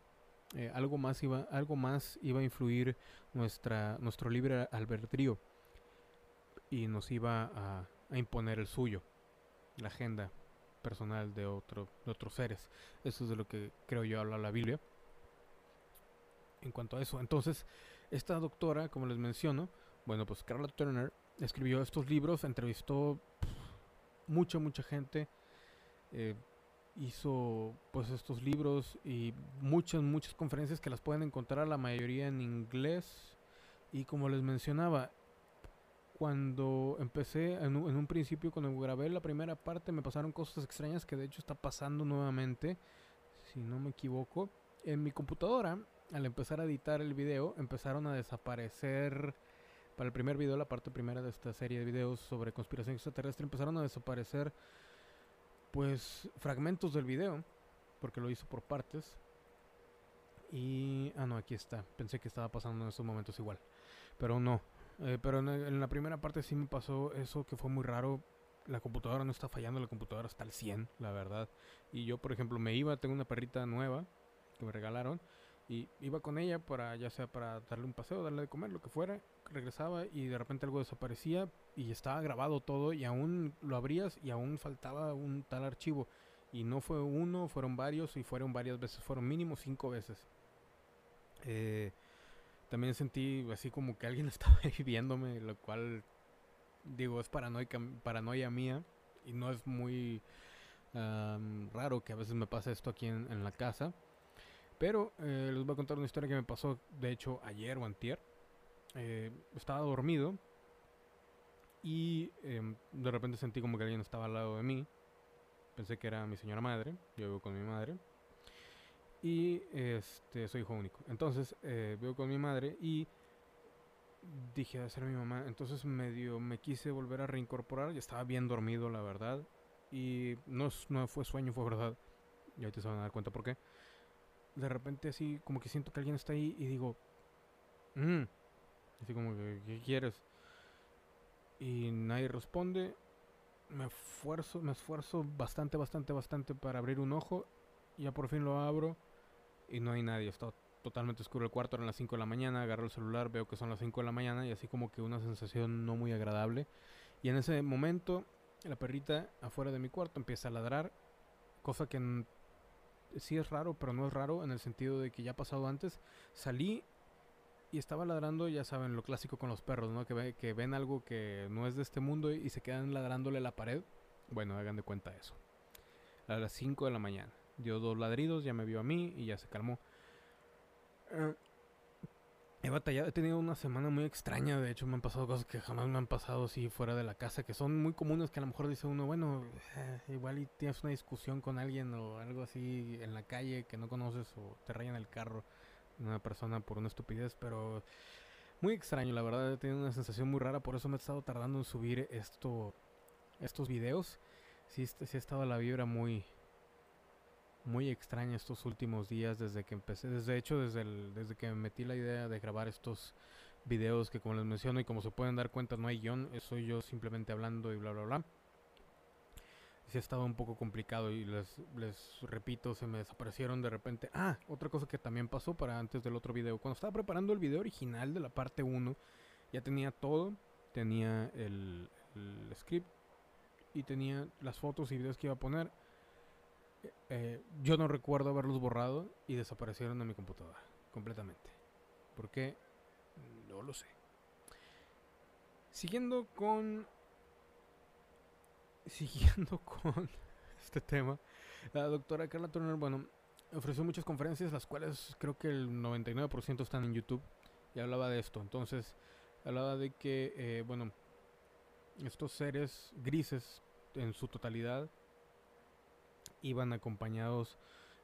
Speaker 1: eh, algo, más iba, algo más iba a influir nuestra, nuestro libre albedrío y nos iba a, imponer el suyo, la agenda personal de, otro, de otros seres. Eso es de lo que creo yo habla la Biblia en cuanto a eso. Entonces, esta doctora, como les menciono, bueno, pues Carla Turner escribió estos libros, entrevistó mucha, mucha gente, eh, hizo pues estos libros y muchas, muchas conferencias que las pueden encontrar la mayoría en inglés. Y como les mencionaba, cuando empecé en un, en un principio, cuando grabé la primera parte, me pasaron cosas extrañas que de hecho está pasando nuevamente, si no me equivoco. En mi computadora al empezar a editar el video, empezaron a desaparecer. Para el primer video, la parte primera de esta serie de videos sobre conspiración extraterrestre, empezaron a desaparecer, pues, fragmentos del video, porque lo hizo por partes. Y. Ah, no, aquí está. Pensé que estaba pasando en estos momentos igual. Pero no. Eh, pero en, en, la primera parte sí me pasó eso que fue muy raro. La computadora no está fallando, la computadora está al 100, la verdad. Y yo, por ejemplo, me iba, tengo una perrita nueva que me regalaron y iba con ella para, ya sea para darle un paseo, darle de comer, lo que fuera. Regresaba y de repente algo desaparecía y estaba grabado todo y aún lo abrías y aún faltaba un tal archivo. Y no fue uno, fueron varios y fueron varias veces, fueron mínimo cinco veces. Eh, también sentí así como que alguien estaba viéndome, lo cual digo es paranoia, paranoia mía y no es muy raro que a veces me pase esto aquí en la casa. Pero eh, les voy a contar una historia que me pasó, de hecho, ayer o antier. Eh, estaba dormido y em, de repente sentí como que alguien estaba al lado de mí. Pensé que era mi señora madre, yo vivo con mi madre. Y este, soy hijo único. Entonces, eh, vivo con mi madre y dije, a ser mi mamá. Entonces medio me quise volver a reincorporar. Ya estaba bien dormido, la verdad. Y no, no fue sueño, fue verdad. Y ahorita se van a dar cuenta por qué de repente así como que siento que alguien está ahí y digo, mmm, así como que, ¿qué quieres? Y nadie responde. Me esfuerzo, me esfuerzo bastante, bastante, bastante para abrir un ojo. Ya por fin lo abro y no hay nadie. Está totalmente oscuro el cuarto, eran las 5 de la mañana, agarro el celular, veo que son las 5 de la mañana y así como que una sensación no muy agradable. Y en ese momento la perrita afuera de mi cuarto empieza a ladrar, cosa que sí es raro, pero no es raro en el sentido de que ya ha pasado antes. Salí y estaba ladrando, ya saben, lo clásico con los perros, ¿no? Que, que ven algo que no es de este mundo y, se quedan ladrándole la pared. Bueno, hagan de cuenta eso. A las 5 de la mañana. Dio dos ladridos, ya me vio a mí y ya se calmó. Eh, he batallado, he tenido una semana muy extraña. De hecho, me han pasado cosas que jamás me han pasado así fuera de la casa, que son muy comunes. Que a lo mejor dice uno, bueno, eh, igual y tienes una discusión con alguien o algo así en la calle que no conoces o te rayan el carro una persona por una estupidez, pero muy extraño, la verdad, he tenido una sensación muy rara, por eso me he estado tardando en subir esto, estos videos. Sí, sí ha estado la vibra muy, muy extraña estos últimos días desde que empecé, desde hecho desde, el, desde que me metí la idea de grabar estos videos que como les menciono y como se pueden dar cuenta no hay guion, soy yo simplemente hablando y bla bla bla sí estaba un poco complicado y les, les repito, se me desaparecieron de repente. Ah, otra cosa que también pasó para antes del otro video. Cuando estaba preparando el video original de la parte 1, ya tenía todo. Tenía el, script y tenía las fotos y videos que iba a poner. Eh, yo no recuerdo haberlos borrado y desaparecieron de mi computadora completamente. ¿Por qué? No lo sé. Siguiendo con siguiendo con este tema, la doctora Carla Turner, bueno, ofreció muchas conferencias, las cuales creo que el 99% están en YouTube, y hablaba de esto. Entonces, hablaba de que, eh, bueno, estos seres grises en su totalidad iban acompañados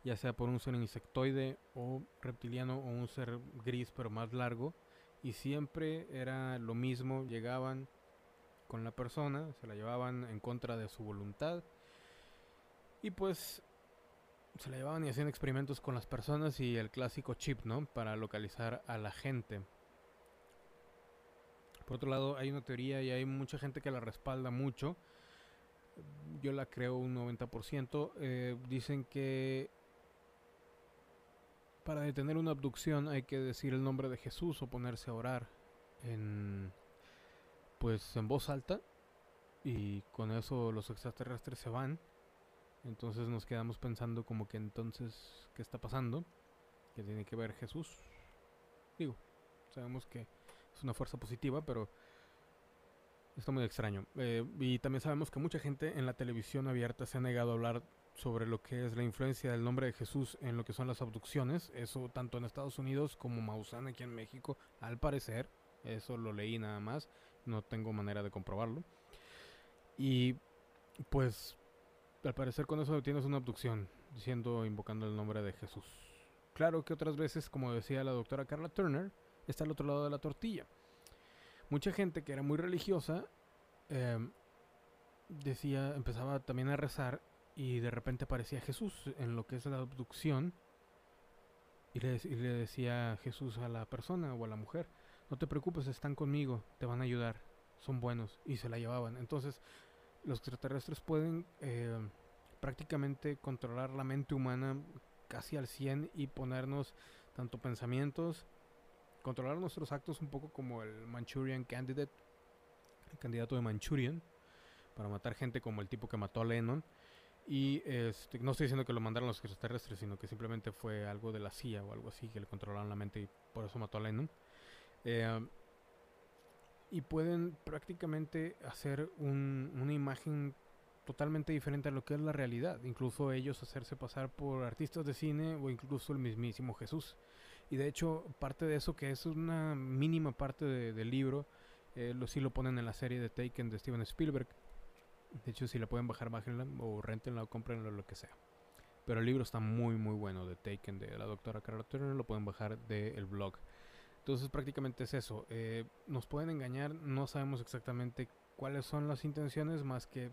Speaker 1: ya sea por un ser insectoide o reptiliano o un ser gris pero más largo y siempre era lo mismo, llegaban, con la persona, se la llevaban en contra de su voluntad. Y pues se la llevaban y hacían experimentos con las personas y el clásico chip, ¿no? Para localizar a la gente. Por otro lado, hay una teoría y hay mucha gente que la respalda mucho. Yo la creo un 90%. Eh, dicen que para detener una abducción hay que decir el nombre de Jesús o ponerse a orar en pues en voz alta y con eso los extraterrestres se van. Entonces nos quedamos pensando como que entonces, ¿qué está pasando? Que tiene que ver Jesús. Digo, sabemos que es una fuerza positiva, pero está muy extraño. Eh, y también sabemos que mucha gente en la televisión abierta se ha negado a hablar sobre lo que es la influencia del nombre de Jesús en lo que son las abducciones. Eso tanto en Estados Unidos como Maussan aquí en México, al parecer. Eso lo leí nada más no tengo manera de comprobarlo. Y pues al parecer con eso tienes una abducción, diciendo, invocando el nombre de Jesús. Claro que otras veces, como decía la doctora Carla Turner, está al otro lado de la tortilla. Mucha gente que era muy religiosa em, decía, empezaba también a rezar y de repente aparecía Jesús en lo que es la abducción y le, decía Jesús a la persona o a la mujer, no te preocupes, están conmigo, te van a ayudar, son buenos, y se la llevaban. Entonces, los extraterrestres pueden eh, prácticamente controlar la mente humana casi al 100 y ponernos tanto pensamientos, controlar nuestros actos un poco como el Manchurian Candidate, el candidato de Manchurian, para matar gente como el tipo que mató a Lennon. Y este, no estoy diciendo que lo mandaron los extraterrestres, sino que simplemente fue algo de la CIA o algo así que le controlaron la mente y por eso mató a Lennon. Eh, y pueden prácticamente hacer una imagen totalmente diferente a lo que es la realidad. Incluso ellos hacerse pasar por artistas de cine o incluso el mismísimo Jesús. Y de hecho, parte de eso, que es una mínima parte del libro, eh, lo, sí lo ponen en la serie de Taken de Steven Spielberg. De hecho, si la pueden bajar, bájenla o rentenla o comprenla, lo que sea. Pero el libro está muy, muy bueno de Taken de la doctora Carol Turner. Lo pueden bajar del blog. Entonces prácticamente es eso. Eh, nos pueden engañar, no sabemos exactamente cuáles son las intenciones, más que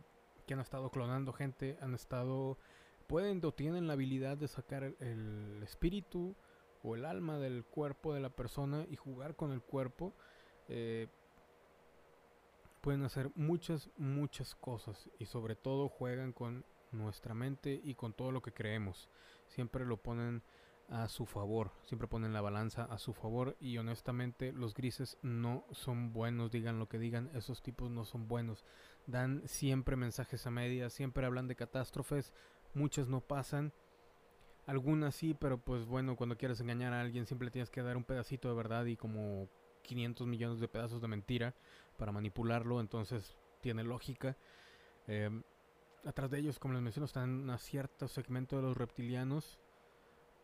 Speaker 1: que han estado clonando gente, han estado, pueden o tienen la habilidad de sacar el, espíritu o el alma del cuerpo de la persona y jugar con el cuerpo. Eh, pueden hacer muchas, muchas cosas y sobre todo juegan con nuestra mente y con todo lo que creemos. Siempre lo ponen a su favor, siempre ponen la balanza a su favor y honestamente los grises no son buenos, digan lo que digan, esos tipos no son buenos, dan siempre mensajes a medias, siempre hablan de catástrofes, muchas no pasan, algunas sí, pero pues bueno, cuando quieres engañar a alguien siempre tienes que dar un pedacito de verdad y como 500 millones de pedazos de mentira para manipularlo, entonces tiene lógica. Em, atrás de ellos, como les menciono, están un cierto segmento de los reptilianos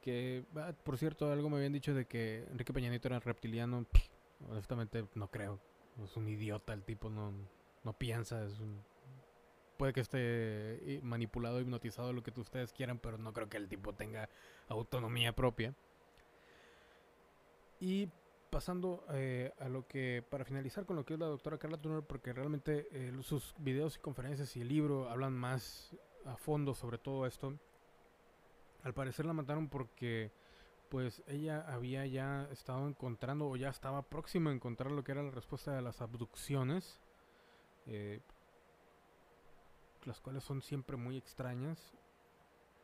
Speaker 1: que, ah, por cierto, algo me habían dicho de que Enrique Peñanito era reptiliano. honestamente, no creo. Es un idiota el tipo, no, no piensa. Es un, puede que esté manipulado, hipnotizado, lo que ustedes quieran, pero no creo que el tipo tenga autonomía propia. Y pasando eh, a lo que, para finalizar con lo que es la doctora Carla Turner, porque realmente eh, sus videos y conferencias y el libro hablan más a fondo sobre todo esto. Al parecer la mataron porque pues ella había ya estado encontrando o ya estaba próxima a encontrar lo que era la respuesta de las abducciones, eh, las cuales son siempre muy extrañas,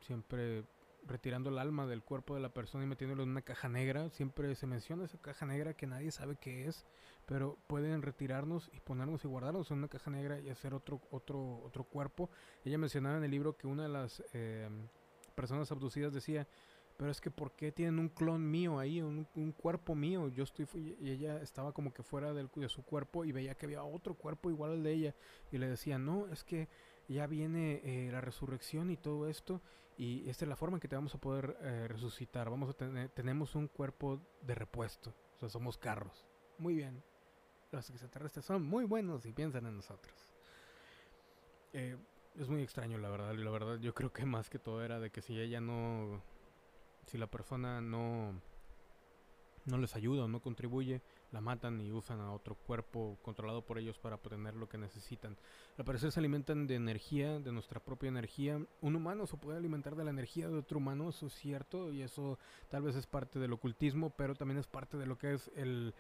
Speaker 1: siempre retirando el alma del cuerpo de la persona y metiéndolo en una caja negra. Siempre se menciona esa caja negra que nadie sabe qué es, pero pueden retirarnos y ponernos y guardarnos en una caja negra y hacer otro otro otro cuerpo. Ella mencionaba en el libro que una de las eh, personas abducidas decía, pero es que ¿por qué tienen un clon mío ahí, un, cuerpo mío? Yo estoy, y ella estaba como que fuera del, de su cuerpo y veía que había otro cuerpo igual al de ella y le decía, no, es que ya viene eh, la resurrección y todo esto y esta es la forma en que te vamos a poder eh, resucitar, vamos a tener, tenemos un cuerpo de repuesto, o sea, somos carros. Muy bien, los extraterrestres son muy buenos y piensan en nosotros. Eh, es muy extraño, la verdad. La verdad, yo creo que más que todo era de que si ella no. Si la persona no. No les ayuda no contribuye, la matan y usan a otro cuerpo controlado por ellos para obtener lo que necesitan. Al parecer se alimentan de energía, de nuestra propia energía. Un humano se puede alimentar de la energía de otro humano, eso es cierto, y eso tal vez es parte del ocultismo, pero también es parte de lo que es el,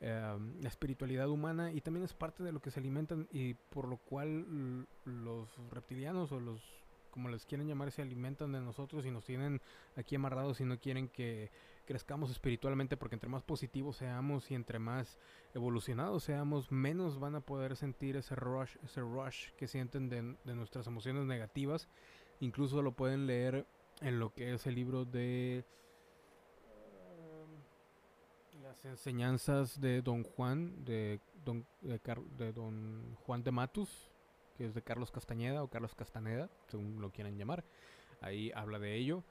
Speaker 1: Em, la espiritualidad humana y también es parte de lo que se alimentan y por lo cual los reptilianos o los como les quieren llamar se alimentan de nosotros y nos tienen aquí amarrados y no quieren que crezcamos espiritualmente porque entre más positivos seamos y entre más evolucionados seamos menos van a poder sentir ese rush ese rush que sienten de, de nuestras emociones negativas incluso lo pueden leer en lo que es el libro de las enseñanzas de Don Juan, de Don, de, Don Juan de Matus, que es de Carlos Castañeda o Carlos Castaneda, según lo quieran llamar. Ahí habla de ello.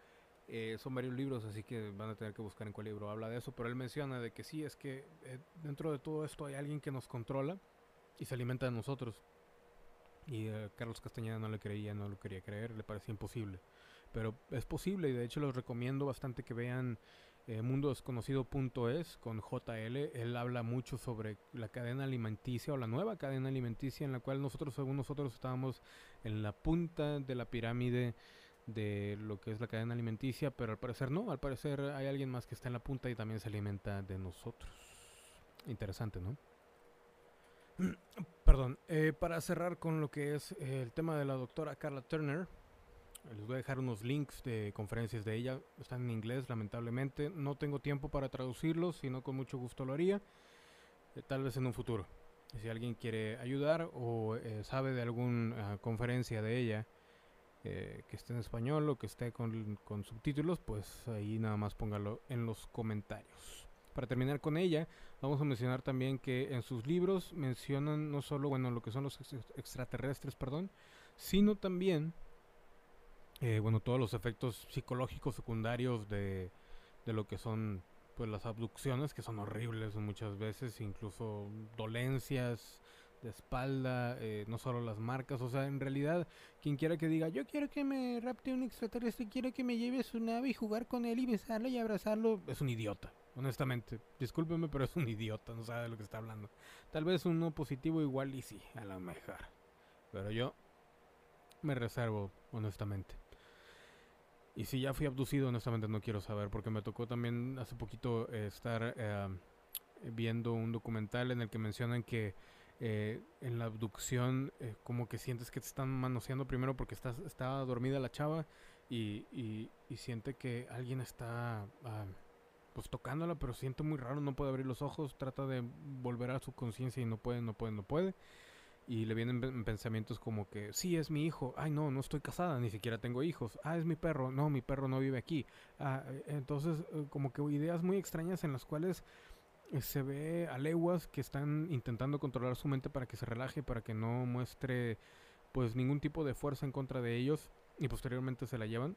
Speaker 1: Eh, son varios libros, así que van a tener que buscar en cuál libro habla de eso. Pero él menciona de que sí, es que eh, dentro de todo esto hay alguien que nos controla y se alimenta de nosotros. Y eh, Carlos Castañeda no le creía, no lo quería creer, le parecía imposible. Pero es posible y de hecho les recomiendo bastante que vean eh, mundodesconocido.es con JL. Él habla mucho sobre la cadena alimenticia o la nueva cadena alimenticia en la cual nosotros, según nosotros, estábamos en la punta de la pirámide de lo que es la cadena alimenticia, pero al parecer no, al parecer hay alguien más que está en la punta y también se alimenta de nosotros. Interesante, ¿no? Perdón, eh, para cerrar con lo que es el tema de la doctora Carla Turner, les voy a dejar unos links de conferencias de ella. Están en inglés, lamentablemente. No tengo tiempo para traducirlos, sino con mucho gusto lo haría. Eh, tal vez en un futuro. Si alguien quiere ayudar o eh, sabe de alguna conferencia de ella eh, que esté en español o que esté con, con subtítulos, pues ahí nada más póngalo en los comentarios. Para terminar con ella, vamos a mencionar también que en sus libros mencionan no solo bueno lo que son los extraterrestres, perdón, sino también eh, bueno, todos los efectos psicológicos secundarios de, de lo que son pues las abducciones que son horribles muchas veces, incluso dolencias de espalda, eh, no solo las marcas, o sea, en realidad, quien quiera que diga, yo quiero que me rapte un extraterrestre, quiero que me lleve su nave y jugar con él y besarlo y abrazarlo, es un idiota, honestamente. Discúlpeme, pero es un idiota, no sabe de lo que está hablando. Tal vez uno positivo igual y sí, a lo mejor. Pero yo me reservo, honestamente. Y si ya fui abducido, honestamente no quiero saber, porque me tocó también hace poquito eh, estar eh, viendo un documental en el que mencionan que eh, en la abducción como que sientes que te están manoseando primero porque estás, está dormida la chava y, y, siente que alguien está ah, pues tocándola, pero siente muy raro, no puede abrir los ojos, trata de volver a su conciencia y no puede, no puede, no puede. Y le vienen pen- pensamientos como que, sí, es mi hijo, ay no, no estoy casada, ni siquiera tengo hijos, ah, es mi perro, no, mi perro no vive aquí. Ah, eh, entonces, eh, como que ideas muy extrañas en las cuales eh, se ve a leguas que están intentando controlar su mente para que se relaje, para que no muestre pues ningún tipo de fuerza en contra de ellos y posteriormente se la llevan.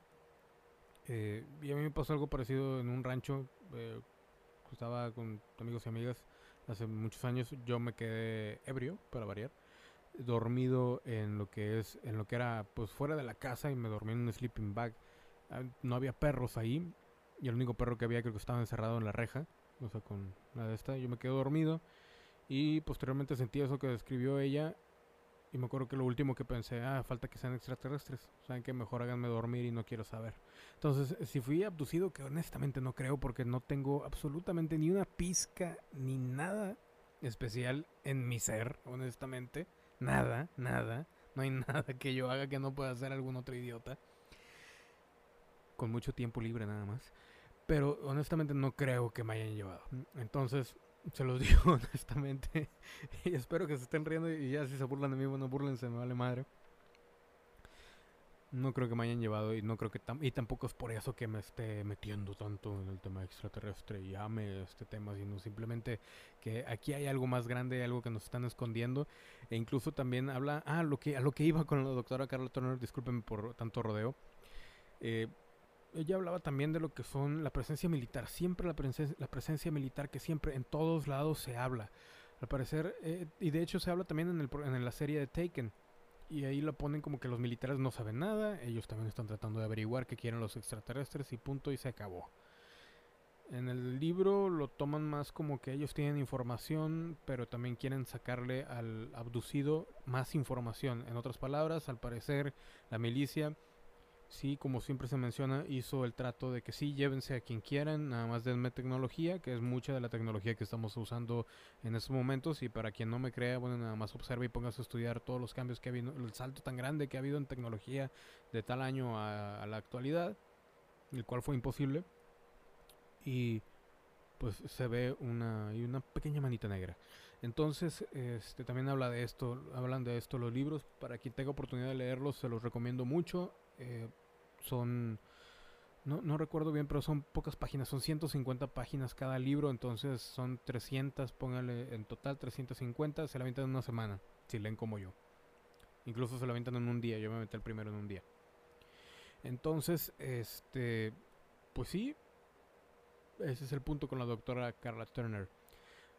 Speaker 1: Eh, y a mí me pasó algo parecido en un rancho, eh, estaba con amigos y amigas hace muchos años, yo me quedé ebrio, para variar, dormido en lo que es, en lo que era pues fuera de la casa y me dormí en un sleeping bag. Ah, No había perros ahí y el único perro que había creo que estaba encerrado en la reja, o sea, con la de esta, yo me quedé dormido y posteriormente sentí eso que describió ella y me acuerdo que lo último que pensé, ah, falta que sean extraterrestres. Saben que mejor háganme dormir y no quiero saber. Entonces, si fui abducido, que honestamente no creo porque no tengo absolutamente ni una pizca ni nada especial en mi ser, honestamente. Nada, nada. No hay nada que yo haga que no pueda hacer algún otro idiota. Con mucho tiempo libre nada más. Pero honestamente no creo que me hayan llevado. Entonces, se los digo honestamente. y espero que se estén riendo y ya si se burlan de mí, bueno, burlense, me vale madre. No creo que me hayan llevado y no creo que tam- y tampoco es por eso que me esté metiendo tanto en el tema extraterrestre y ame este tema, sino simplemente que aquí hay algo más grande, algo que nos están escondiendo e incluso también habla, ah, lo que a lo que iba con la doctora Carla Turner, discúlpenme por tanto rodeo. Eh, ella hablaba también de lo que son la presencia militar, siempre la, presen- la presencia militar que siempre en todos lados se habla. Al parecer, eh, y de hecho se habla también en, el, en la serie de Taken. Y ahí lo ponen como que los militares no saben nada, ellos también están tratando de averiguar qué quieren los extraterrestres y punto y se acabó. En el libro lo toman más como que ellos tienen información, pero también quieren sacarle al abducido más información. En otras palabras, al parecer, la milicia sí, como siempre se menciona, hizo el trato de que sí, llévense a quien quieran, nada más denme tecnología, que es mucha de la tecnología que estamos usando en estos momentos. Y para quien no me crea, bueno, nada más observe y póngase a estudiar todos los cambios que ha habido, el salto tan grande que ha habido en tecnología de tal año a, la actualidad, el cual fue imposible. Y pues se ve una, y una pequeña manita negra. Entonces, este, también habla de esto, hablan de esto los libros. Para quien tenga oportunidad de leerlos, se los recomiendo mucho. Eh, son, no, no recuerdo bien, pero son pocas páginas, son 150 páginas cada libro, entonces son 300, póngale en total 350, se la aventan en una semana, si leen como yo. Incluso se la aventan en un día, yo me aventé el primero en un día. Entonces, este, pues sí, ese es el punto con la doctora Carla Turner.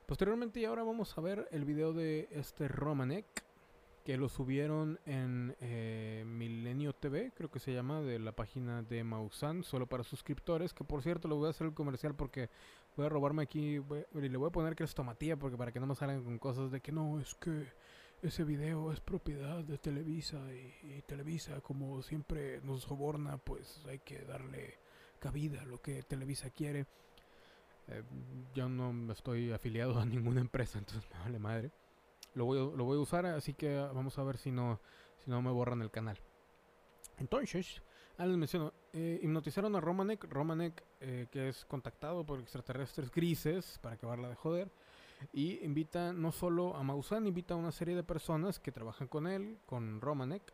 Speaker 1: Posteriormente y ahora vamos a ver el video de este Romanek que lo subieron en eh, Milenio TV, creo que se llama, de la página de Mausan, solo para suscriptores, que por cierto lo voy a hacer el comercial porque voy a robarme aquí, y le voy a poner que es tomatía, porque para que no me salgan con cosas de que no, es que ese video es propiedad de Televisa y, y Televisa como siempre nos soborna, pues hay que darle cabida a lo que Televisa quiere. Eh, yo no estoy afiliado a ninguna empresa, entonces me vale madre. Lo voy, lo voy a usar, así que vamos a ver si no, si no me borran el canal. Entonces, ah, les menciono, eh, hipnotizaron a Romanek, Romanek eh, que es contactado por extraterrestres grises para acabarla de joder. Y invita no solo a Maussan, invita a una serie de personas que trabajan con él, con Romanek,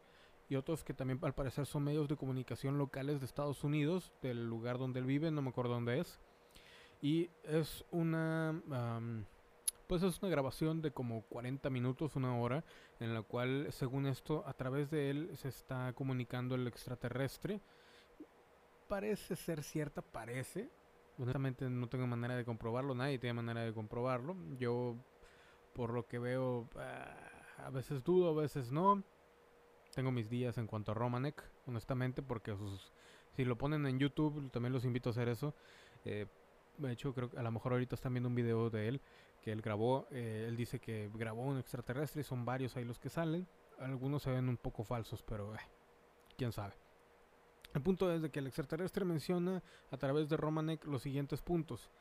Speaker 1: y otros que también al parecer son medios de comunicación locales de Estados Unidos, del lugar donde él vive, no me acuerdo dónde es. Y es una... am, pues es una grabación de como 40 minutos, una hora, en la cual, según esto, a través de él se está comunicando el extraterrestre. Parece ser cierta, parece. Honestamente no tengo manera de comprobarlo, nadie tiene manera de comprobarlo. Yo, por lo que veo, ah, a veces dudo, a veces no. Tengo mis días en cuanto a Romanek, honestamente, porque si lo ponen en YouTube, también los invito a hacer eso. Eh, de hecho, creo que a lo mejor ahorita están viendo un video de él que él grabó. eh, él dice que grabó un extraterrestre y son varios ahí los que salen. Algunos se ven un poco falsos, pero eh, quién sabe. El punto es de que el extraterrestre menciona a través de Romanek los siguientes puntos.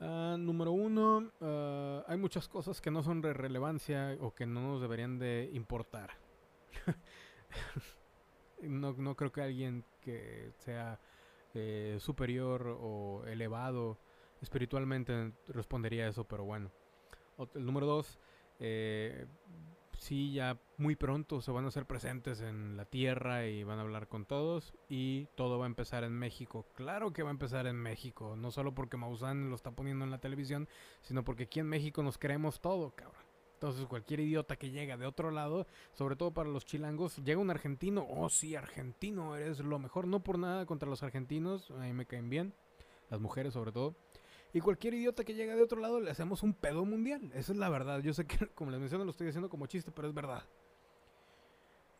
Speaker 1: Ah, número uno, ah, hay muchas cosas que no son de relevancia o que no nos deberían de importar. no, no creo que alguien que sea eh, superior o elevado espiritualmente respondería eso, pero bueno. El número dos, eh, sí, ya muy pronto se van a hacer presentes en la tierra y van a hablar con todos y todo va a empezar en México. Claro que va a empezar en México, no solo porque Maussan lo está poniendo en la televisión, sino porque aquí en México nos creemos todo, cabrón. Entonces cualquier idiota que llega de otro lado, sobre todo para los chilangos, llega un argentino, oh sí, argentino, eres lo mejor, no por nada contra los argentinos, a mí me caen bien, las mujeres sobre todo. Y cualquier idiota que llega de otro lado le hacemos un pedo mundial. Esa es la verdad. Yo sé que, como les menciono, lo estoy diciendo como chiste, pero es verdad.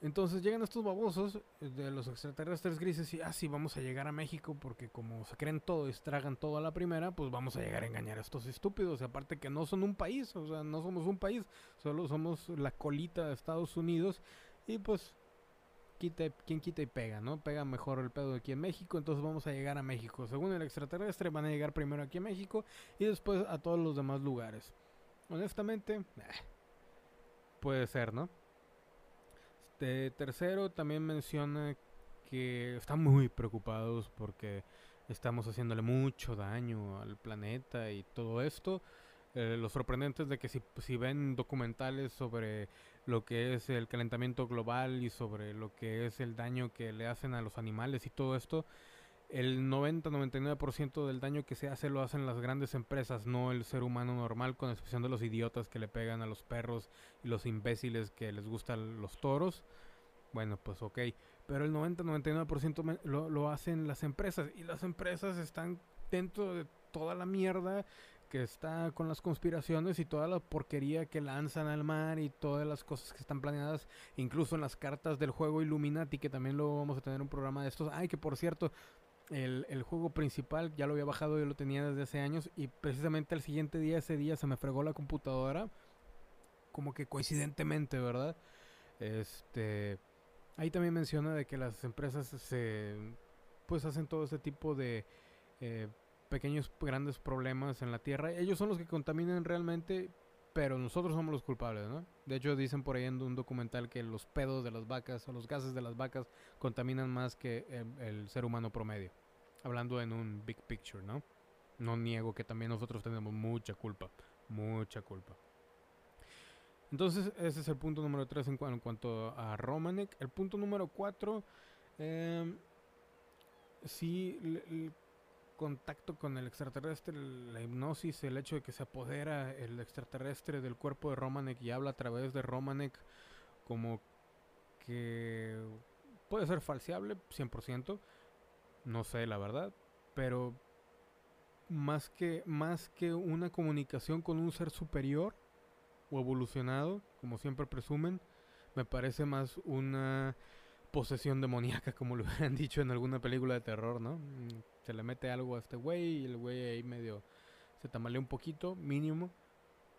Speaker 1: Entonces llegan estos babosos de los extraterrestres grises y, ah, sí, vamos a llegar a México porque como se creen todo y estragan todo a la primera, pues vamos a llegar a engañar a estos estúpidos. Y aparte que no son un país, o sea, no somos un país, solo somos la colita de Estados Unidos. Y pues quita, quien quita y pega, ¿no? Pega mejor el pedo aquí en México, entonces vamos a llegar a México. Según el extraterrestre, van a llegar primero aquí a México y después a todos los demás lugares. Honestamente, puede ser, ¿no? Este tercero también menciona que están muy preocupados porque estamos haciéndole mucho daño al planeta y todo esto. Eh, lo sorprendente es de que si, si ven documentales sobre lo que es el calentamiento global y sobre lo que es el daño que le hacen a los animales y todo esto, el 90-99% del daño que se hace lo hacen las grandes empresas, no el ser humano normal, con excepción de los idiotas que le pegan a los perros y los imbéciles que les gustan los toros. Bueno, pues ok. Pero el 90-99% lo, lo hacen las empresas y las empresas están dentro de toda la mierda que está con las conspiraciones y toda la porquería que lanzan al mar y todas las cosas que están planeadas, incluso en las cartas del juego Illuminati, que también lo vamos a tener un programa de estos. Ay, que por cierto, el, el, juego principal ya lo había bajado, yo lo tenía desde hace años y precisamente el siguiente día, ese día, se me fregó la computadora, como que coincidentemente, ¿verdad? Este... Ahí también menciona de que las empresas se... pues hacen todo ese tipo de... Eh, pequeños, grandes problemas en la Tierra. Ellos son los que contaminan realmente, pero nosotros somos los culpables, ¿no? De hecho, dicen por ahí en un documental que los pedos de las vacas o los gases de las vacas contaminan más que el, ser humano promedio. Hablando en un big picture, ¿no? No niego que también nosotros tenemos mucha culpa, mucha culpa. Entonces, ese es el punto número 3 en, cuanto a Romanek. El punto número 4, eh, em, sí, contacto con el extraterrestre, la hipnosis, el hecho de que se apodera el extraterrestre del cuerpo de Romanek y habla a través de Romanek como que puede ser falseable 100%, no sé la verdad, pero más que más que una comunicación con un ser superior o evolucionado, como siempre presumen, me parece más una posesión demoníaca, como lo hubieran dicho en alguna película de terror, ¿no? Se le mete algo a este güey y el güey ahí medio se tamalea un poquito, mínimo,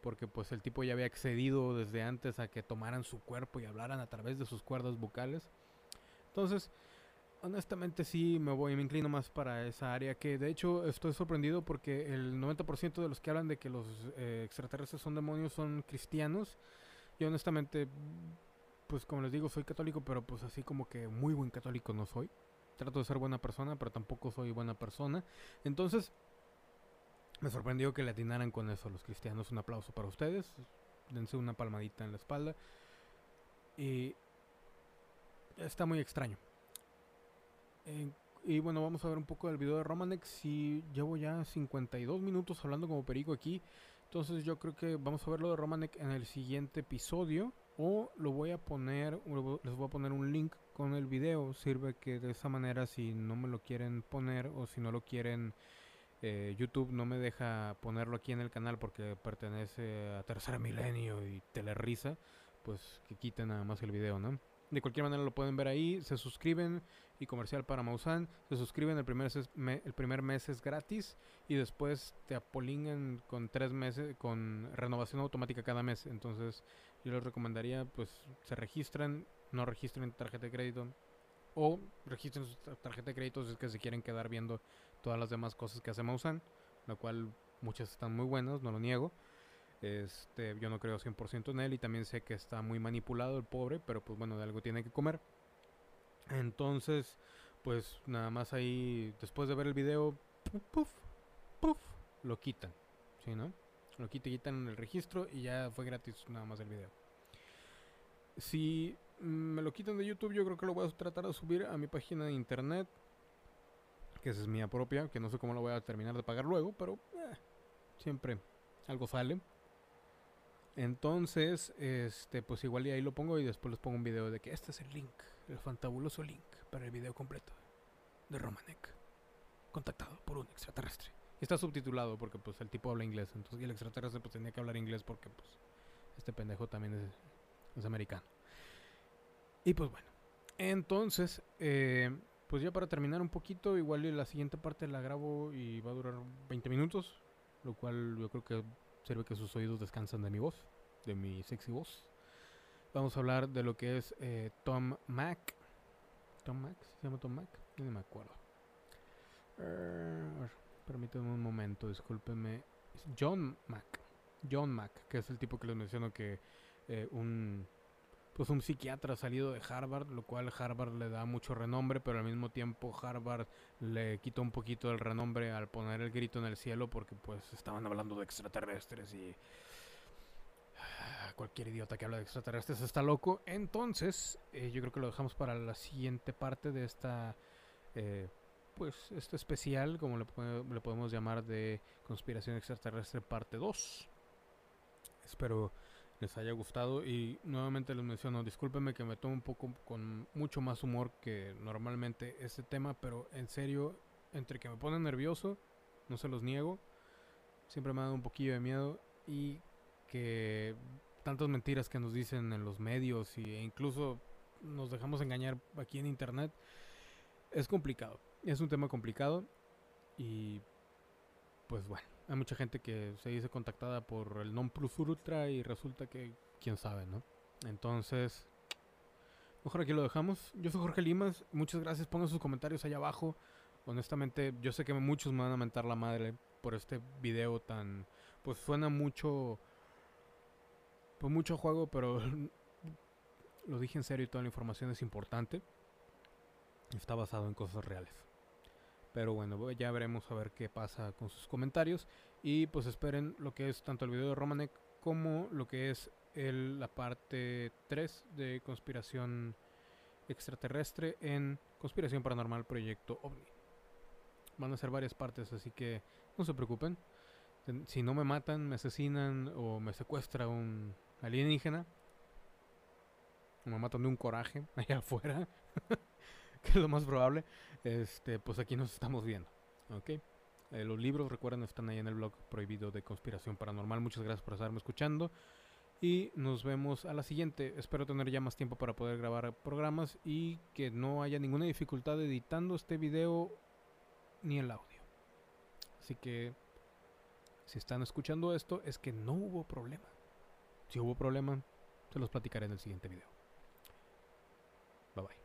Speaker 1: porque pues el tipo ya había accedido desde antes a que tomaran su cuerpo y hablaran a través de sus cuerdas vocales. Entonces, honestamente sí me voy, me inclino más para esa área que de hecho estoy sorprendido porque el 90% de los que hablan de que los eh, extraterrestres son demonios son cristianos. Y honestamente, pues como les digo, soy católico, pero pues así como que muy buen católico no soy trato de ser buena persona, pero tampoco soy buena persona. Entonces, me sorprendió que le atinaran con eso los cristianos. Un aplauso para ustedes. Dense una palmadita en la espalda. Y está muy extraño. y bueno, vamos a ver un poco del video de Romanex. Si llevo ya 52 minutos hablando como perico aquí. Entonces yo creo que vamos a ver lo de Romanek en el siguiente episodio. O lo voy a poner, les voy a poner un link con el video. Sirve que de esa manera si no me lo quieren poner o si no lo quieren, eh, YouTube no me deja ponerlo aquí en el canal porque pertenece a Tercer Milenio y Telerisa, pues que quiten nada más el video, ¿no? De cualquier manera lo pueden ver ahí, se suscriben y comercial para Mausan, se suscriben, el primer, el primer mes es gratis y después te apolingan con tres meses, con renovación automática cada mes. Entonces yo les recomendaría pues se registran, no registren tarjeta de crédito o registren su tarjeta de crédito si es que se quieren quedar viendo todas las demás cosas que hace Mausan, la cual muchas están muy buenas, no lo niego. Este, yo no creo 100% en él y también sé que está muy manipulado el pobre, pero pues bueno, de algo tiene que comer. Entonces, pues nada más ahí, después de ver el video, puff, puff, lo quitan. ¿Sí, no? Lo quitan, quitan el registro y ya fue gratis nada más el video. Si me lo quitan de YouTube, yo creo que lo voy a tratar de subir a mi página de internet. Que esa es mía propia, que no sé cómo lo voy a terminar de pagar luego, pero eh, siempre algo sale. Entonces, este, pues igual y ahí lo pongo y después les pongo un video de que este es el link, el fantabuloso link para el video completo de Romanek, contactado por un extraterrestre. Y está subtitulado porque pues el tipo habla inglés, entonces el extraterrestre pues tenía que hablar inglés porque pues este pendejo también es, es americano. Y pues bueno, entonces, eh, pues ya para terminar un poquito, igual la siguiente parte la grabo y va a durar 20 minutos, lo cual yo creo que sirve que sus oídos descansan de mi voz, de mi sexy voz. Vamos a hablar de lo que es eh, Tom Mac. ¿Tom Mac? ¿Se llama Tom Mac? No me acuerdo. Uh, permítanme un momento, discúlpenme. John Mac. John Mac, que es el tipo que les menciono que eh, un pues un psiquiatra salido de Harvard, lo cual Harvard le da mucho renombre, pero al mismo tiempo Harvard le quita un poquito el renombre al poner el grito en el cielo porque pues estaban hablando de extraterrestres y cualquier idiota que habla de extraterrestres está loco. Entonces, eh, yo creo que lo dejamos para la siguiente parte de esta eh, pues este especial, como le, le podemos llamar de conspiración extraterrestre parte 2. Espero les haya gustado y nuevamente les menciono, discúlpenme que me tomo un poco con mucho más humor que normalmente este tema, pero en serio, entre que me pone nervioso, no se los niego, siempre me ha dado un poquillo de miedo y que tantas mentiras que nos dicen en los medios e incluso nos dejamos engañar aquí en internet, es complicado, es un tema complicado y pues bueno hay mucha gente que se dice contactada por el non plus ultra y resulta que quién sabe, ¿no? Entonces, mejor aquí lo dejamos. Yo soy Jorge Limas, muchas gracias, pongan sus comentarios allá abajo. Honestamente, yo sé que muchos me van a mentar la madre por este video tan pues suena mucho pues mucho juego, pero lo dije en serio y toda la información es importante. Está basado en cosas reales. Pero bueno, ya veremos a ver qué pasa con sus comentarios. Y pues esperen lo que es tanto el video de Romanek como lo que es el, la parte 3 de conspiración extraterrestre en Conspiración Paranormal Proyecto OVNI. Van a ser varias partes, así que no se preocupen. Si no me matan, me asesinan o me secuestra un alienígena, me matan de un coraje allá afuera. que es lo más probable, este, pues aquí nos estamos viendo. ¿ok? Eh, los libros, recuerden, están ahí en el blog prohibido de conspiración paranormal. Muchas gracias por estarme escuchando. Y nos vemos a la siguiente. Espero tener ya más tiempo para poder grabar programas y que no haya ninguna dificultad editando este video ni el audio. Así que si están escuchando esto es que no hubo problema. Si hubo problema, se los platicaré en el siguiente video. Bye bye.